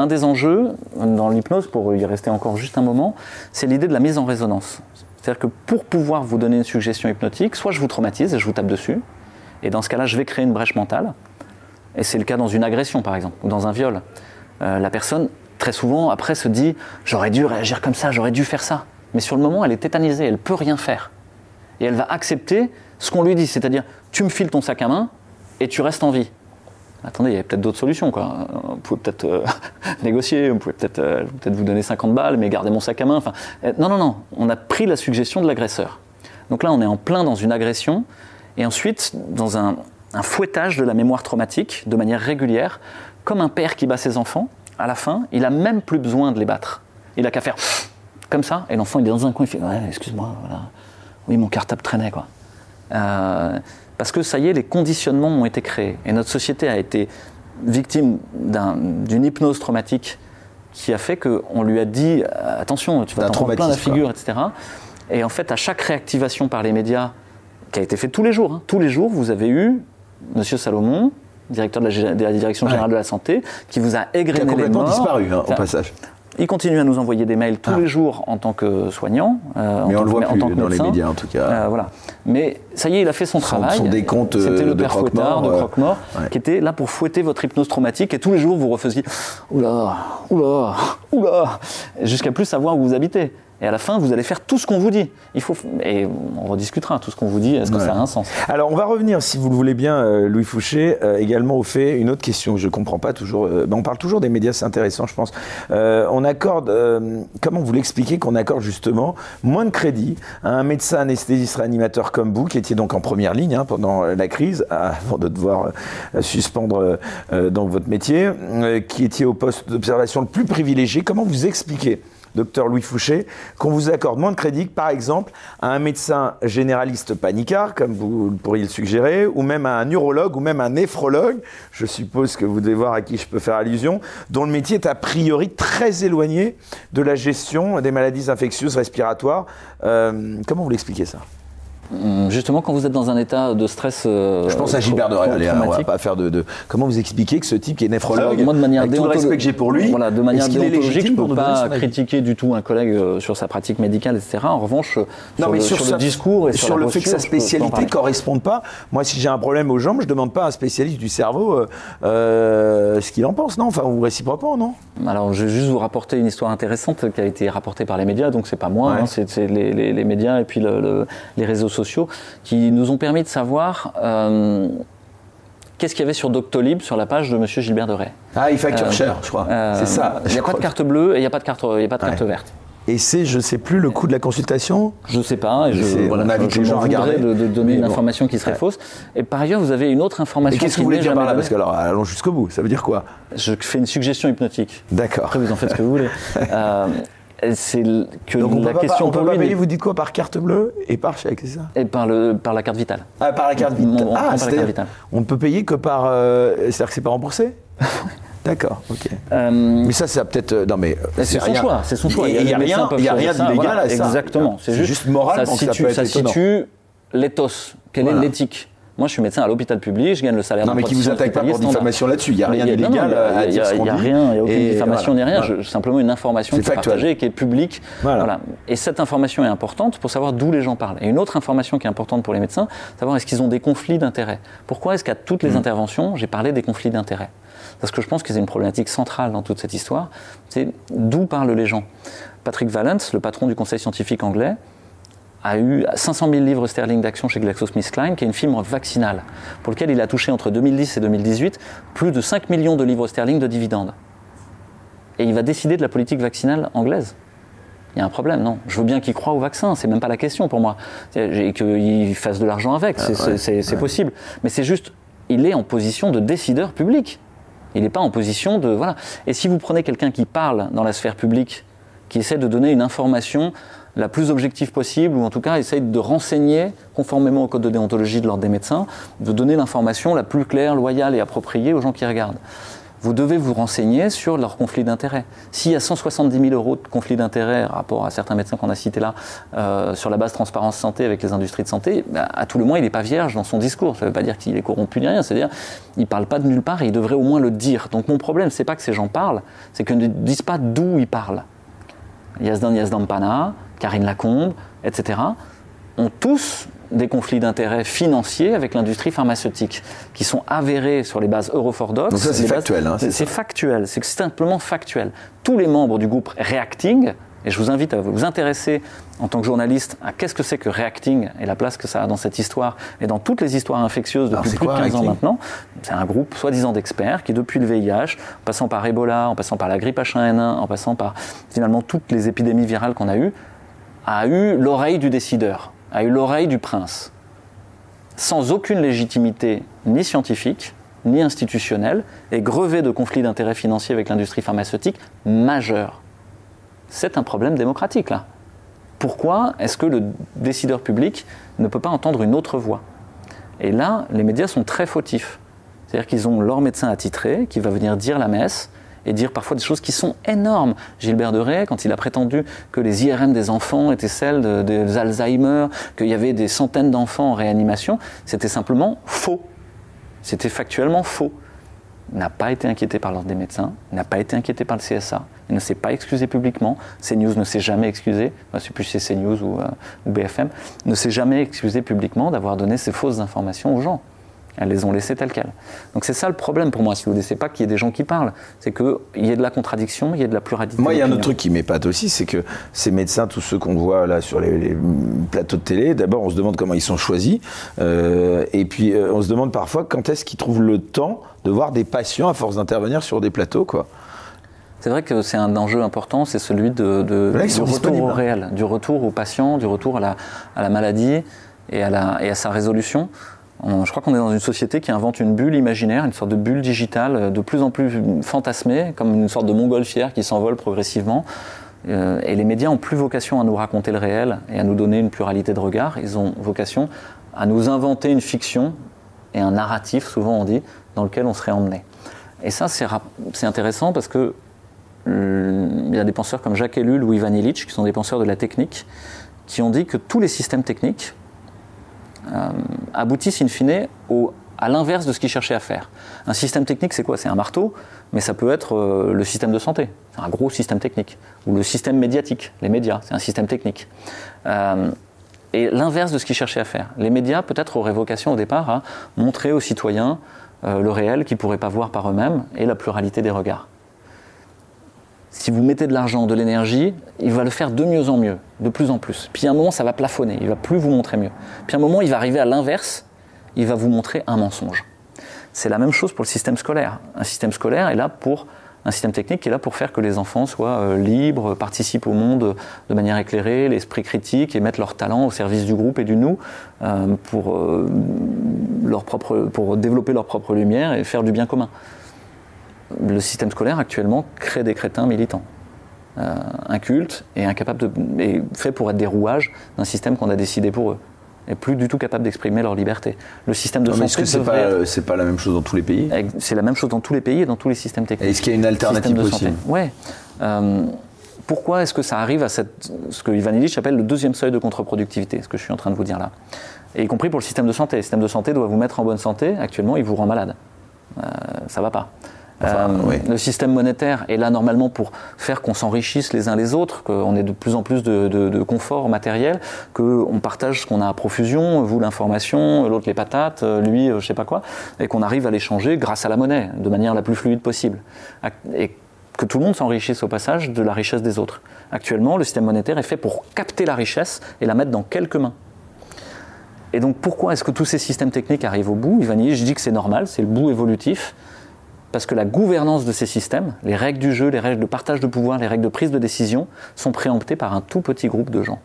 Un des enjeux dans l'hypnose, pour y rester encore juste un moment, c'est l'idée de la mise en résonance. C'est-à-dire que pour pouvoir vous donner une suggestion hypnotique, soit je vous traumatise et je vous tape dessus, et dans ce cas-là, je vais créer une brèche mentale. Et c'est le cas dans une agression, par exemple, ou dans un viol. Euh, la personne, très souvent, après, se dit J'aurais dû réagir comme ça, j'aurais dû faire ça. Mais sur le moment, elle est tétanisée, elle ne peut rien faire. Et elle va accepter ce qu'on lui dit, c'est-à-dire Tu me files ton sac à main et tu restes en vie attendez, il y a peut-être d'autres solutions. Quoi. Vous pouvez peut-être euh, négocier, vous pouvez peut-être euh, peut vous donner 50 balles, mais garder mon sac à main. Enfin, euh, non, non, non, on a pris la suggestion de l'agresseur. Donc là, on est en plein dans une agression, et ensuite dans un, fouettage de la mémoire traumatique de manière régulière, comme un père qui bat ses enfants. À la fin, il a même plus besoin de les battre. Il a qu'à faire comme ça, et l'enfant il est dans un coin, il fait ouais, excuse-moi, voilà. oui mon cartable traînait quoi. Parce que ça y est, les conditionnements ont été créés. Et notre société a été victime d'une hypnose traumatique qui a fait qu'on lui a dit euh, attention, tu vas t'en prendre plein la figure, etc. Et en fait, à chaque réactivation par les médias, qui a été faite tous les jours, hein, tous les jours, vous avez eu Monsieur Salomon, directeur de la, Direction générale de la santé, qui vous a égrené qui a complètement disparu hein, au passage. Il continue à nous envoyer des mails tous ah. les jours en tant que soignant. Euh, Mais on le voit plus dans les médias en tout cas. Euh, voilà. Mais ça y est, il a fait son, travail. Son décompte C'était le père Fouettard de Croque-Mort qui était là pour fouetter votre hypnose traumatique et tous les jours vous refaisiez Oula, oula, oula, jusqu'à plus savoir où vous habitez. Et à la fin, vous allez faire tout ce qu'on vous dit. Il faut, et on rediscutera tout ce qu'on vous dit. Est-ce que ça a un sens? Alors, on va revenir, si vous le voulez bien, euh, Louis Fouché, euh, également au fait, une autre question que je ne comprends pas toujours. Euh, ben, on parle toujours des médias, c'est intéressant, je pense. on accorde, comment vous l'expliquez qu'on accorde justement moins de crédit à un médecin anesthésiste réanimateur comme vous, qui étiez donc en première ligne hein, pendant la crise, avant de devoir suspendre donc votre métier, qui étiez au poste d'observation le plus privilégié. Comment vous expliquez docteur Louis Fouché, qu'on vous accorde moins de crédit par exemple, à un médecin généraliste panicard, comme vous pourriez le suggérer, ou même à un urologue, ou même un néphrologue, je suppose que vous devez voir à qui je peux faire allusion, dont le métier est a priori très éloigné de la gestion des maladies infectieuses respiratoires. Euh, comment vous l'expliquez ça? Justement, quand vous êtes dans un état de stress. Euh, je pense à Gilbert de Allez, on va pas faire de, Comment vous expliquez que ce type qui est néphrologue, moi, de manière avec tout le respect que j'ai pour lui, voilà, de manière déontologique, je ne peux pas critiquer du tout un collègue euh, sur sa pratique médicale, etc. En revanche, sur, le, sur, discours et sur, le fait que sa spécialité ne corresponde pas. Moi, si j'ai un problème aux jambes, je ne demande pas à un spécialiste du cerveau euh, ce qu'il en pense, non? Enfin, ou réciproquement, non? Alors, je vais juste vous rapporter une histoire intéressante qui a été rapportée par les médias. Donc, c'est pas moi, hein, c'est les, médias et puis les réseaux sociaux qui nous ont permis de savoir euh, qu'est-ce qu'il y avait sur Doctolib sur la page de M. Gilbert de Ray. Ah, il facture euh, cher, je crois. Euh, c'est ça. Il n'y a pas de carte bleue et il n'y a pas de carte, y a pas de carte verte. Et c'est, je ne sais plus, le coût de la consultation? Je ne sais pas. Et je, on invite les gens à regarder. De, de donner une information qui serait fausse. Et par ailleurs, vous avez une autre information. qu'est-ce que vous voulez dire par là? Parce que alors, allons jusqu'au bout. Ça veut dire quoi? Je fais une suggestion hypnotique. D'accord. Après, vous en faites ce que vous voulez. c'est que Donc on la question pas, on peut vous dites quoi Par carte bleue et par chèque, c'est ça? Et par, le, par la carte vitale. Ah, par la carte vitale. On, ah, la carte vitale. on ne peut payer que par. Euh, c'est-à-dire que c'est pas remboursé? D'accord, ok. Euh, mais ça, c'est peut-être. Euh, non, mais. C'est son choix, c'est son choix. Il n'y a, rien, il y a rien d'illégal à ça. Exactement. C'est juste, moral, ça situe, ça, situe l'éthos. Quelle est l'éthique? Moi, je suis médecin à l'hôpital public, je gagne le salaire Non, mais qui vous attaque pas pour diffamation là-dessus. Il n'y a rien d'illégal à dire Il n'y a rien, il n'y a aucune diffamation ni rien. simplement une information qui est partagée qui est publique. Voilà. Et cette information est importante pour savoir d'où les gens parlent. Et une autre information qui est importante pour les médecins, savoir est-ce qu'ils ont des conflits d'intérêts. Pourquoi est-ce qu'à toutes les mmh. interventions, j'ai parlé des conflits d'intérêts? Parce que je pense que c'est une problématique centrale dans toute cette histoire. C'est d'où parlent les gens? Patrick Valence, le patron du conseil scientifique anglais, a eu 500 000 livres sterling d'action chez GlaxoSmithKline, qui est une firme vaccinale, pour lequel il a touché entre 2010 et 2018 plus de 5 millions de livres sterling de dividendes. Et il va décider de la politique vaccinale anglaise. Il y a un problème, non? Je veux bien qu'il croit au vaccin, c'est même pas la question pour moi. Et qu'il fasse de l'argent avec, c'est possible. Mais c'est juste, il est en position de décideur public. Il n'est pas en position de. Voilà. Et si vous prenez quelqu'un qui parle dans la sphère publique, qui essaie de donner une information la plus objective possible, ou en tout cas essaye de renseigner, conformément au code de déontologie de l'ordre des médecins, de donner l'information la plus claire, loyale et appropriée aux gens qui regardent. Vous devez vous renseigner sur leur conflit d'intérêts. S'il y a 170 000 euros de conflit d'intérêts rapport à certains médecins qu'on a cités là, euh, sur la base transparence santé avec les industries de santé, bah, à tout le moins, il n'est pas vierge dans son discours. Ça ne veut pas dire qu'il est corrompu ni rien. C'est-à-dire, il ne parle pas de nulle part et il devrait au moins le dire. Donc mon problème, c'est pas que ces gens parlent, c'est qu'ils ne disent pas d'où ils parlent. Yazdan Yazdampana, Karine Lacombe, etc., ont tous des conflits d'intérêts financiers avec l'industrie pharmaceutique, qui sont avérés sur les bases eurofordox. Donc ça, c'est factuel. Hein, c'est factuel, c'est simplement factuel. Tous les membres du groupe Reacting, et je vous invite à vous intéresser en tant que journaliste à qu'est-ce que c'est que Reacting et la place que ça a dans cette histoire et dans toutes les histoires infectieuses depuis plus de 15 ans maintenant. C'est un groupe soi-disant d'experts qui, depuis le VIH, en passant par Ebola, en passant par la grippe H1N1, en passant par finalement toutes les épidémies virales qu'on a eues, a eu l'oreille du décideur, a eu l'oreille du prince, sans aucune légitimité ni scientifique, ni institutionnelle, et grevé de conflits d'intérêts financiers avec l'industrie pharmaceutique majeur. C'est un problème démocratique, là. Pourquoi est-ce que le décideur public ne peut pas entendre une autre voix? Et là, les médias sont très fautifs. C'est-à-dire qu'ils ont leur médecin attitré qui va venir dire la messe, et dire parfois des choses qui sont énormes. Gilbert de Rais, quand il a prétendu que les IRM des enfants étaient celles des Alzheimer, qu'il y avait des centaines d'enfants en réanimation, c'était simplement faux. C'était factuellement faux. N'a pas été inquiété par l'ordre des médecins, n'a pas été inquiété par le CSA, il ne s'est pas excusé publiquement. CNews ne s'est jamais excusé, je ne plus si CNews ou, euh, ou BFM, ne s'est jamais excusé publiquement d'avoir donné ces fausses informations aux gens. Elles les ont laissées telles quelles. Donc c'est ça le problème pour moi, si vous ne laissez pas qu'il y ait des gens qui parlent. C'est qu'il y ait de la contradiction, il y ait de la pluralité. Moi, il y a un autre truc qui m'épate aussi, c'est que ces médecins, tous ceux qu'on voit là sur les, plateaux de télé, d'abord on se demande comment ils sont choisis. Euh, et puis euh, on se demande parfois quand est-ce qu'ils trouvent le temps de voir des patients à force d'intervenir sur des plateaux. quoi. C'est vrai que c'est un enjeu important, c'est celui de, du retour au réel, du retour au patient, du retour à la, à la maladie et à, la, et à sa résolution. Je crois qu'on est dans une société qui invente une bulle imaginaire, une sorte de bulle digitale euh, de plus en plus fantasmée, comme une sorte de montgolfière qui s'envole progressivement. Euh, et les médias n'ont plus vocation à nous raconter le réel et à nous donner une pluralité de regards. Ils ont vocation à nous inventer une fiction et un narratif, souvent on dit, dans lequel on serait emmené. Et ça, c'est intéressant parce que il y a des penseurs comme Jacques Ellul ou Ivan Illich, qui sont des penseurs de la technique, qui ont dit que tous les systèmes techniques euh, aboutissent in fine au, à l'inverse de ce qu'ils cherchaient à faire. Un système technique, c'est quoi? C'est un marteau, mais ça peut être euh, le système de santé, un gros système technique, ou le système médiatique, les médias, c'est un système technique. Euh, et l'inverse de ce qu'ils cherchaient à faire. Les médias, peut-être, auraient vocation au départ à montrer aux citoyens le réel qu'ils ne pourraient pas voir par eux-mêmes et la pluralité des regards si vous mettez de l'argent, de l'énergie, il va le faire de mieux en mieux, de plus en plus. Puis à un moment, ça va plafonner, il va plus vous montrer mieux. Puis à un moment, il va arriver à l'inverse, il va vous montrer un mensonge. C'est la même chose pour le système scolaire. Un système scolaire est là pour un système technique est là pour faire que les enfants soient euh, libres, participent au monde de manière éclairée, l'esprit critique et mettent leur talent au service du groupe et du nous euh, pour, euh, leur propre, pour développer leur propre lumière et faire du bien commun le système scolaire actuellement crée des crétins militants. Euh, incultes et incapables de, et fait pour être des rouages d'un système qu'on a décidé pour eux et plus du tout capables d'exprimer leur liberté. Le système de santé. Est-ce que c'est pas, pas la même chose dans tous les pays? C'est la même chose dans tous les pays et dans tous les systèmes techniques. Est-ce qu'il y a une alternative possible? Ouais. Euh, pourquoi est-ce que ça arrive à cette, ce que Ivan Illich appelle le deuxième seuil de contre-productivité, ce que je suis en train de vous dire là? Et y compris pour le système de santé. Le système de santé doit vous mettre en bonne santé. Actuellement, il vous rend malade. Euh, ça va pas. Euh, le système monétaire est là normalement pour faire qu'on s'enrichisse les uns les autres, qu'on ait de plus en plus de, confort matériel, qu'on partage ce qu'on a à profusion, vous l'information, l'autre les patates, lui euh, je sais pas quoi, et qu'on arrive à l'échanger grâce à la monnaie, de manière la plus fluide possible. Et que tout le monde s'enrichisse au passage de la richesse des autres. Actuellement, le système monétaire est fait pour capter la richesse et la mettre dans quelques mains. Et donc pourquoi est-ce que tous ces systèmes techniques arrivent au bout? Ivani, je dis que c'est normal, c'est le bout évolutif parce que la gouvernance de ces systèmes, les règles du jeu, les règles de partage de pouvoir, les règles de prise de décision, sont préemptées par un tout petit groupe de gens.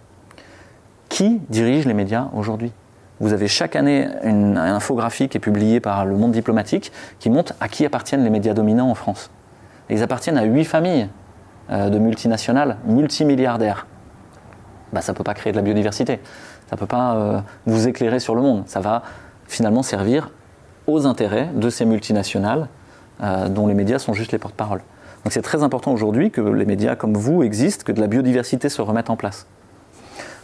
Qui dirige les médias aujourd'hui? Vous avez chaque année une, infographie qui est publiée par le monde diplomatique qui montre à qui appartiennent les médias dominants en France. ils appartiennent à huit familles euh, de multinationales, multimilliardaires. Bah, ça ne peut pas créer de la biodiversité. Ça ne peut pas euh, vous éclairer sur le monde. Ça va finalement servir aux intérêts de ces multinationales euh, dont les médias sont juste les porte-parole. Donc c'est très important aujourd'hui que les médias comme vous existent, que de la biodiversité se remette en place.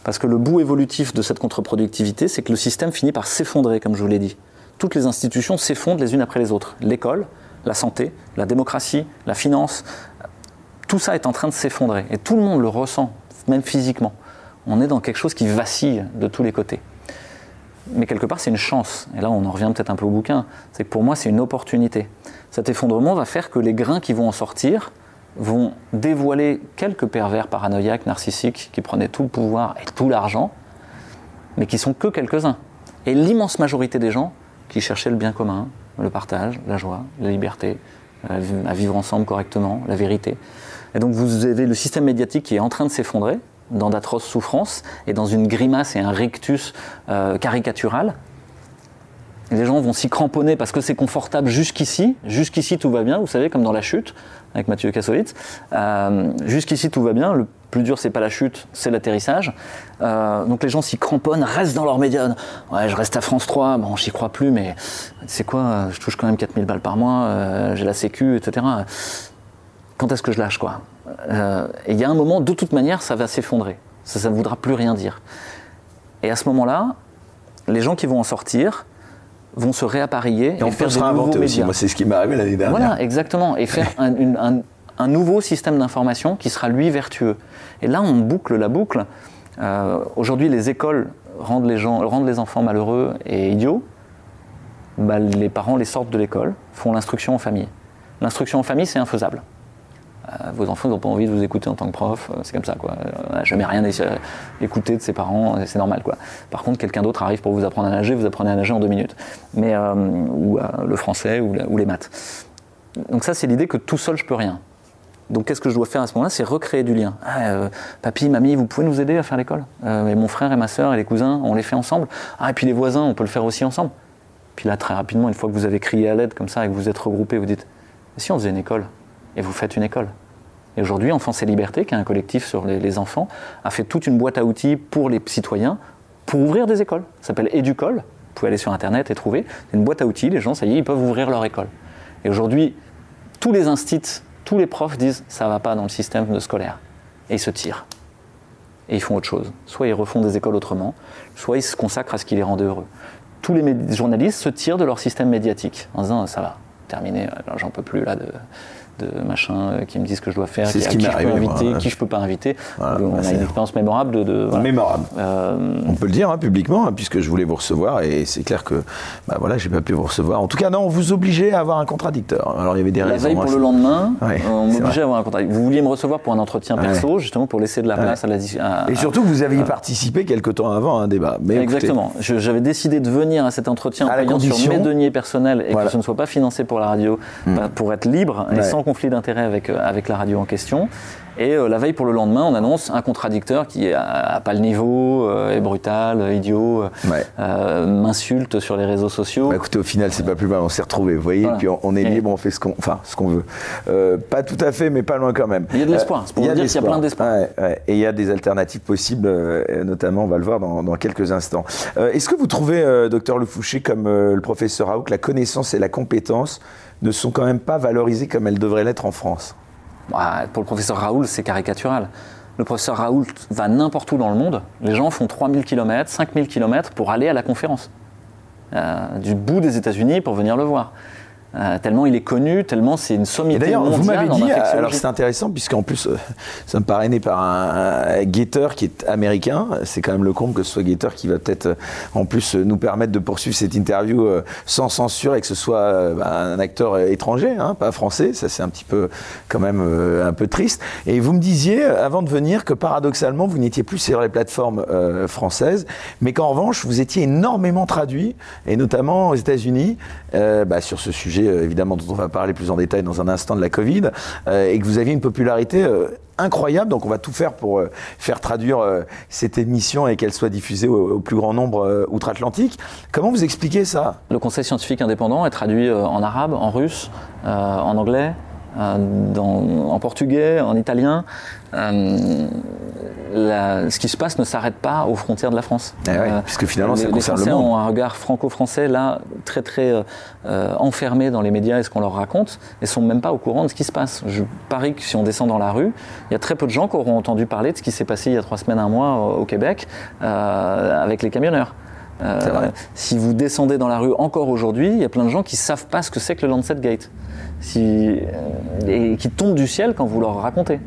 Parce que le bout évolutif de cette contre-productivité, c'est que le système finit par s'effondrer, comme je vous l'ai dit. Toutes les institutions s'effondrent les unes après les autres. L'école, la santé, la démocratie, la finance, tout ça est en train de s'effondrer. Et tout le monde le ressent, même physiquement. On est dans quelque chose qui vacille de tous les côtés. Mais quelque part, c'est une chance. Et là, on en revient peut-être un peu au bouquin. C'est que pour moi, c'est une opportunité cet effondrement va faire que les grains qui vont en sortir vont dévoiler quelques pervers paranoïaques, narcissiques, qui prenaient tout le pouvoir et tout l'argent, mais qui sont que quelques-uns. Et l'immense majorité des gens qui cherchaient le bien commun, le partage, la joie, la liberté, euh, à vivre ensemble correctement, la vérité. Et donc vous avez le système médiatique qui est en train de s'effondrer dans d'atroces souffrances et dans une grimace et un rictus euh, caricatural les gens vont s'y cramponner parce que c'est confortable jusqu'ici. Jusqu'ici, tout va bien, vous savez, comme dans la chute avec Mathieu Kassovitz. Euh, jusqu'ici, tout va bien. Le plus dur, c'est pas la chute, c'est l'atterrissage. Euh, donc les gens s'y cramponnent, restent dans leur médiane. Ouais, je reste à France 3, bon, j'y crois plus, mais c'est quoi Je touche quand même 4000 balles par mois, j'ai la sécu, etc. Quand est-ce que je lâche, quoi? Et il y a un moment, de toute manière, ça va s'effondrer. Ça ne voudra plus rien dire. Et à ce moment-là, les gens qui vont en sortir, vont se réappareiller et, faire des nouveaux médias. Moi, c'est ce qui m'est arrivé l'année dernière. Voilà, exactement. Et faire un, nouveau système d'information qui sera lui vertueux. Et là, on boucle la boucle. Euh, aujourd'hui, les écoles rendent les, gens, rendent les enfants malheureux et idiots. bah, les parents les sortent de l'école, font l'instruction en famille. L'instruction en famille, c'est infaisable. Euh, vos enfants n'ont pas envie de vous écouter en tant que prof, euh, c'est comme ça. Quoi. On n'a jamais rien écouté de ses parents, c'est normal. Quoi. Par contre, quelqu'un d'autre arrive pour vous apprendre à nager, vous apprenez à nager en deux minutes. Mais, ou le français ou, les maths. Donc ça, c'est l'idée que tout seul, je peux rien. Donc qu'est-ce que je dois faire à ce moment-là? C'est recréer du lien. Ah, euh, papy, mamie, vous pouvez nous aider à faire l'école? Euh, Et mon frère et ma soeur et les cousins, on les fait ensemble? Ah, et puis les voisins, on peut le faire aussi ensemble. Puis là, très rapidement, une fois que vous avez crié à l'aide comme ça et que vous êtes regroupés, vous dites si on faisait une école? Et vous faites une école. Et aujourd'hui, Enfance et Liberté, qui est un collectif sur les, enfants, a fait toute une boîte à outils pour les citoyens pour ouvrir des écoles. Ça s'appelle Educol. Vous pouvez aller sur Internet et trouver. C'est une boîte à outils. Les gens, ça y est, ils peuvent ouvrir leur école. Et aujourd'hui, tous les instituts tous les profs disent ça va pas dans le système de scolaire. Et ils se tirent. Et ils font autre chose. Soit ils refont des écoles autrement, soit ils se consacrent à ce qui les rend heureux. Tous les journalistes se tirent de leur système médiatique en disant ça va, terminé, j'en peux plus là de, de machin euh, qui me disent ce que je dois faire, qui, ce qui, je peux inviter, qui je peux pas inviter. on a une expérience mémorable de. Mémorable. Euh, on peut le dire hein, publiquement, hein, puisque je voulais vous recevoir et c'est clair que bah voilà, j'ai pas pu vous recevoir. En tout cas, non, on vous obligeait à avoir un contradicteur. Alors il y avait des la raisons. veille pour le lendemain, on m'obligeait à avoir un contradicteur. Vous vouliez me recevoir pour un entretien perso, justement pour laisser de la place à la. et surtout, vous aviez participé quelque temps avant à un débat. Mais Exactement. J'avais décidé de venir à cet entretien en payant sur mes deniers personnels et que ce ne soit pas financé pour la radio, hmm. bah, pour être libre et sans conflit d'intérêt avec euh, avec, la radio en question. Et euh, la veille pour le lendemain, on annonce un contradicteur qui n'a pas le niveau, euh, est brutal, idiot, m'insulte sur les réseaux sociaux. Bah, écoutez, au final, c'est pas plus mal, on s'est retrouvés, vous voyez, puis on, est libre, on fait ce qu'on enfin, ce qu'on veut. pas tout à fait, mais pas loin quand même. Il y a de l'espoir, c'est pour dire qu'il y a plein d'espoir. Et il y a des alternatives possibles, notamment, on va le voir dans, dans quelques instants. Est-ce que vous trouvez, docteur Lefouché, comme le professeur Raoult, que la connaissance et la compétence ne sont quand même pas valorisées comme elles devraient l'être en France? Pour le professeur Raoult, c'est caricatural. Le professeur Raoult va n'importe où dans le monde. Les gens font 3000 km, 5000 km pour aller à la conférence. Euh, du bout des États-Unis pour venir le voir. Euh, tellement il est connu, tellement c'est une sommité D'ailleurs, vous m'avez dit, alors c'est intéressant puisqu'en plus euh, ça me paraît né par un, guetteur qui est américain. C'est quand même le compte que ce soit guetteur qui va peut-être euh, en plus nous permettre de poursuivre cette interview sans censure et que ce soit bah, un acteur étranger, hein, pas français. Ça c'est un petit peu quand même un peu triste. Et vous me disiez avant de venir que paradoxalement vous n'étiez plus sur les plateformes françaises, mais qu'en revanche vous étiez énormément traduit et notamment aux États-Unis bah, sur ce sujet euh, évidemment dont on va parler plus en détail dans un instant de la Covid, euh, et que vous aviez une popularité euh, incroyable. Donc on va tout faire pour faire traduire cette émission et qu'elle soit diffusée au, plus grand nombre outre-Atlantique. Comment vous expliquez ça? Le Conseil scientifique indépendant est traduit en arabe, en russe, en anglais, en portugais, en italien. Euh, ce qui se passe ne s'arrête pas aux frontières de la France. Eh euh, puisque finalement, ça les, concerne Français le monde. ont un regard franco-français là très très euh, enfermé dans les médias et ce qu'on leur raconte, et sont même pas au courant de ce qui se passe. Je parie que si on descend dans la rue, il y a très peu de gens qui auront entendu parler de ce qui s'est passé il y a trois semaines, un mois au Québec avec les camionneurs. Si vous descendez dans la rue encore aujourd'hui, il y a plein de gens qui savent pas ce que c'est que le Lancet Gate, si, et qui tombent du ciel quand vous leur racontez.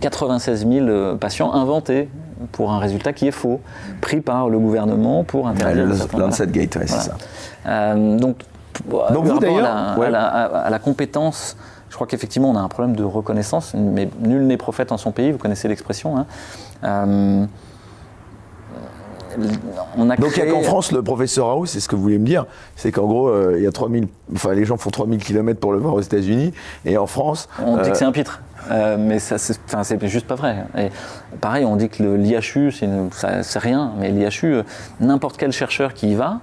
96 euh, 000 patients inventés pour un résultat qui est faux, pris par le gouvernement pour interdire. le Lancet Gate, c'est ça. Euh, donc, donc vous d'ailleurs, à, la compétence, je crois qu'effectivement on a un problème de reconnaissance, mais nul n'est prophète en son pays, vous connaissez l'expression. Hein. Euh, on a Donc il y a qu'en France, le professeur Raoult, c'est ce que vous voulez me dire, c'est qu'en gros, il y a 3000, enfin les gens font 3000 km pour le voir aux États-Unis, et en France. On dit que c'est un pitre. Euh, mais ça, c'est juste pas vrai. Et pareil, on dit que l'IHU, c'est rien, mais l'IHU, euh, n'importe quel chercheur qui y va,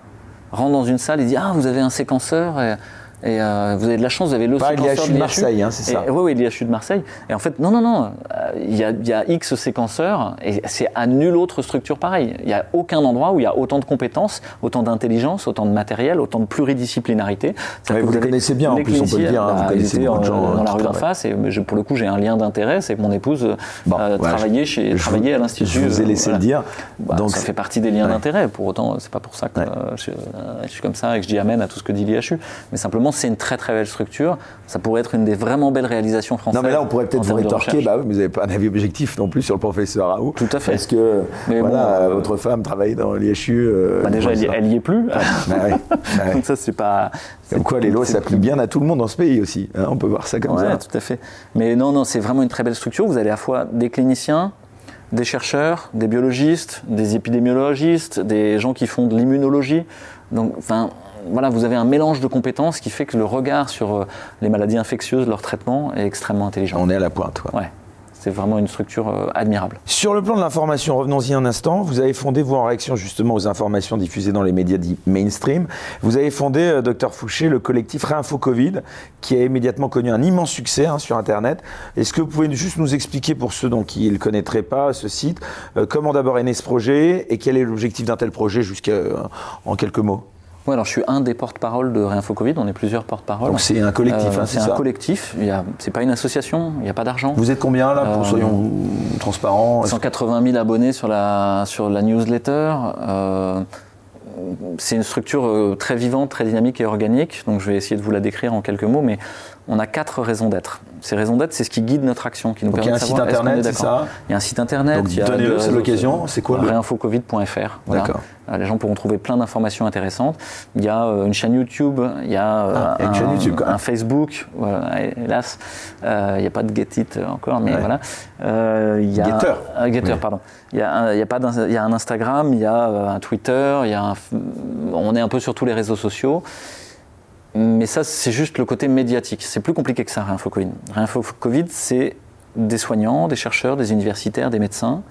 rentre dans une salle et dit Ah, vous avez un séquenceur. Et, et euh, vous avez de la chance, vous avez le Pas l'IHU de Marseille, hein, c'est ça Oui, oui, l'IHU de Marseille. Et en fait, non, non, non, euh, il y, a, y, a, X séquenceurs et c'est à nulle autre structure pareille. Il n'y a aucun endroit où il y a autant de compétences, autant d'intelligence, autant de matériel, autant de pluridisciplinarité. vous, vous le connaissez bien, en plus, on peut le dire. Hein, vous connaissez beaucoup de gens. Dans la rue d'en face, et pour le coup, j'ai un lien d'intérêt, c'est que mon épouse euh, travaillait, chez, travaillait à l'Institut. Je vous ai laissé le dire. Bah, Donc, ça fait partie des liens d'intérêt. Pour autant, c'est pas pour ça que je, suis comme ça et que je dis amen à tout ce que dit l'IHU. Mais simplement, c'est une très très belle structure. Ça pourrait être une des vraiment belles réalisations françaises. Non, mais là, on pourrait peut-être vous rétorquer. Bah oui, vous n'avez pas un avis objectif non plus sur le professeur Raoult. Tout à fait. Parce que voilà, votre femme travaille dans l'IHU. Bah déjà, elle, y est plus. Ah, bah bah Donc ça, c'est pas. Comme quoi, les lois s'appliquent bien à tout le monde dans ce pays aussi. Hein, on peut voir ça comme ça. tout à fait. Mais non, non, c'est vraiment une très belle structure. Vous avez à la fois des cliniciens, des chercheurs, des biologistes, des épidémiologistes, des gens qui font de l'immunologie. Donc, enfin, voilà, vous avez un mélange de compétences qui fait que le regard sur euh, les maladies infectieuses, leur traitement est extrêmement intelligent. On est à la pointe. Quoi. Ouais. C'est vraiment une structure euh, admirable. Sur le plan de l'information, revenons-y un instant. Vous avez fondé, vous, en réaction justement aux informations diffusées dans les médias dits mainstream, vous avez fondé, euh, docteur Fouché, le collectif Réinfo Covid, qui a immédiatement connu un immense succès hein, sur Internet. Est-ce que vous pouvez juste nous expliquer, pour ceux qui ne le connaîtraient pas, ce site, comment d'abord est né ce projet et quel est l'objectif d'un tel projet, jusqu'en quelques mots? Oui, alors je suis un des porte-parole de Réinfo Covid, on est plusieurs porte-parole. Donc c'est un collectif, euh, hein, c'est un collectif, c'est pas une association, il n'y a pas d'argent. Vous êtes combien là, pour, euh, soyons transparents 180 000 abonnés sur la, sur la newsletter. Euh, c'est une structure très vivante, très dynamique et organique, donc je vais essayer de vous la décrire en quelques mots, mais on a quatre raisons d'être. Ces raisons d'être, c'est ce qui guide notre action, qui nous permet il y a un site internet, c'est ça Il y a un site internet. Donc donnez-le, c'est l'occasion. C'est quoi Réinfocovid.fr. D'accord. Euh, les gens pourront trouver plein d'informations intéresses. Il y a euh, une chaîne YouTube, il y a, ah, un, chaîne YouTube, un, Facebook. Voilà, hélas, euh, il n'y a pas de Get It encore, mais voilà. il y a Getter. Getter, pardon. Il y a un, il y a pas il y a un Instagram, il y a un Twitter, il y a un, on est un peu sur tous les réseaux sociaux. Mais ça, c'est juste le côté médiatique. C'est plus compliqué que ça, Réinfo Covid. Réinfo Covid, c'est des soignants, des chercheurs, des universitaires, des médecins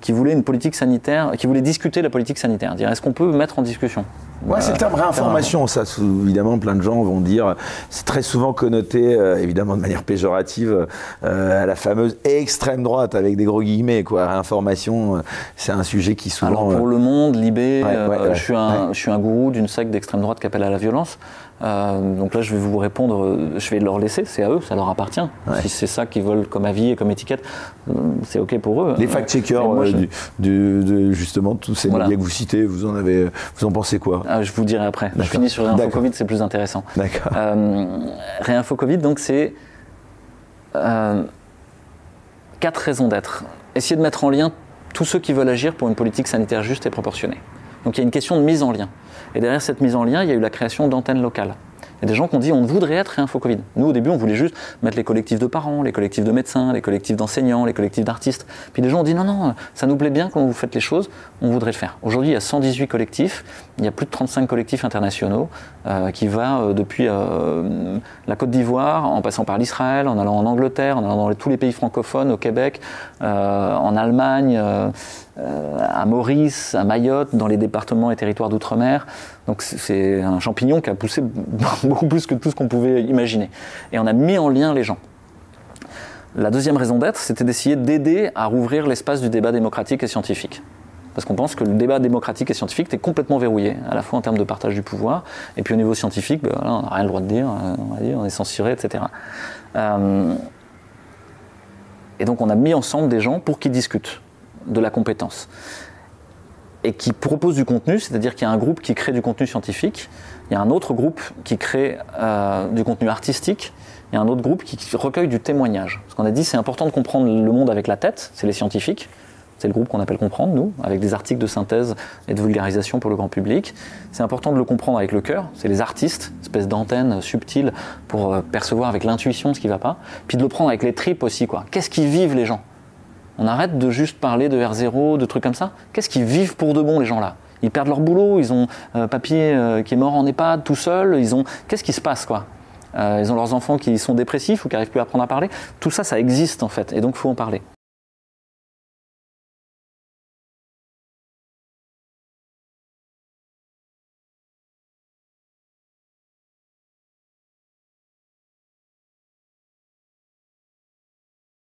qui voulaient une politique sanitaire, qui voulaient discuter la politique sanitaire. Dire est-ce qu'on peut mettre en discussion? Ouais, c'est le terme réinformation, ça, évidemment, plein de gens vont dire, c'est très souvent connoté, euh, évidemment de manière péjorative, euh, à la fameuse extrême droite, avec des gros guillemets, quoi. Réinformation, euh, c'est un sujet qui souvent... Alors pour Le Monde, Libé, je, suis un, je suis un gourou d'une secte d'extrême droite qui appelle à la violence. Donc là, je vais vous répondre, je vais leur laisser, c'est à eux, ça leur appartient. Si c'est ça qu'ils veulent comme avis et comme étiquette, c'est OK pour eux. Les fact-checkers, de, justement, tous ces médias que vous citez, vous en, avez, vous en pensez quoi? Ah, je vous dirai après. Je finis sur Réinfo Covid, c'est plus intéressant. D'accord. Euh, Réinfo Covid, donc c'est euh, quatre raisons d'être. Essayer de mettre en lien tous ceux qui veulent agir pour une politique sanitaire juste et proportionnée. Donc il y a une question de mise en lien. Et derrière cette mise en lien, il y a eu la création d'antennes locales. Il y a des gens qui ont dit on voudrait être réinfo Covid. Nous, au début, on voulait juste mettre les collectifs de parents, les collectifs de médecins, les collectifs d'enseignants, les collectifs d'artistes. Puis des gens ont dit non, non, ça nous plaît bien quand vous faites les choses, on voudrait le faire. Aujourd'hui, il y a 118 collectifs, il y a plus de 35 collectifs internationaux euh, qui va euh, depuis euh, la Côte d'Ivoire, en passant par l'Israël, en allant en Angleterre, en allant dans tous les pays francophones, au Québec, en Allemagne. À Maurice, à Mayotte, dans les départements et territoires d'outre-mer. Donc c'est un champignon qui a poussé beaucoup plus que tout ce qu'on pouvait imaginer. Et on a mis en lien les gens. La deuxième raison d'être, c'était d'essayer d'aider à rouvrir l'espace du débat démocratique et scientifique. Parce qu'on pense que le débat démocratique et scientifique est complètement verrouillé, à la fois en termes de partage du pouvoir, et puis au niveau scientifique, ben on n'a rien le droit de dire, euh, on est censuré, etc. Euh, et donc on a mis ensemble des gens pour qu'ils discutent de la compétence et qui propose du contenu, c'est-à-dire qu'il y a un groupe qui crée du contenu scientifique, il y a un autre groupe qui crée euh, du contenu artistique, il y a un autre groupe qui recueille du témoignage. Ce qu'on a dit, c'est important de comprendre le monde avec la tête, c'est les scientifiques, c'est le groupe qu'on appelle comprendre, nous, avec des articles de synthèse et de vulgarisation pour le grand public. C'est important de le comprendre avec le cœur, c'est les artistes, espèce d'antenne subtile pour euh, percevoir avec l'intuition ce qui ne va pas. Puis de le prendre avec les tripes aussi. Qu'est-ce qu'ils vivent les gens? On arrête de juste parler de R0, de trucs comme ça. Qu'est-ce qu'ils vivent pour de bon, les gens là Ils perdent leur boulot, ils ont euh, papier euh, qui est mort en EHPAD tout seul, ils ont. Qu'est-ce qui se passe, quoi? Euh, Ils ont leurs enfants qui sont dépressifs ou qui n'arrivent plus à apprendre à parler. Tout ça, ça existe en fait, et donc il faut en parler.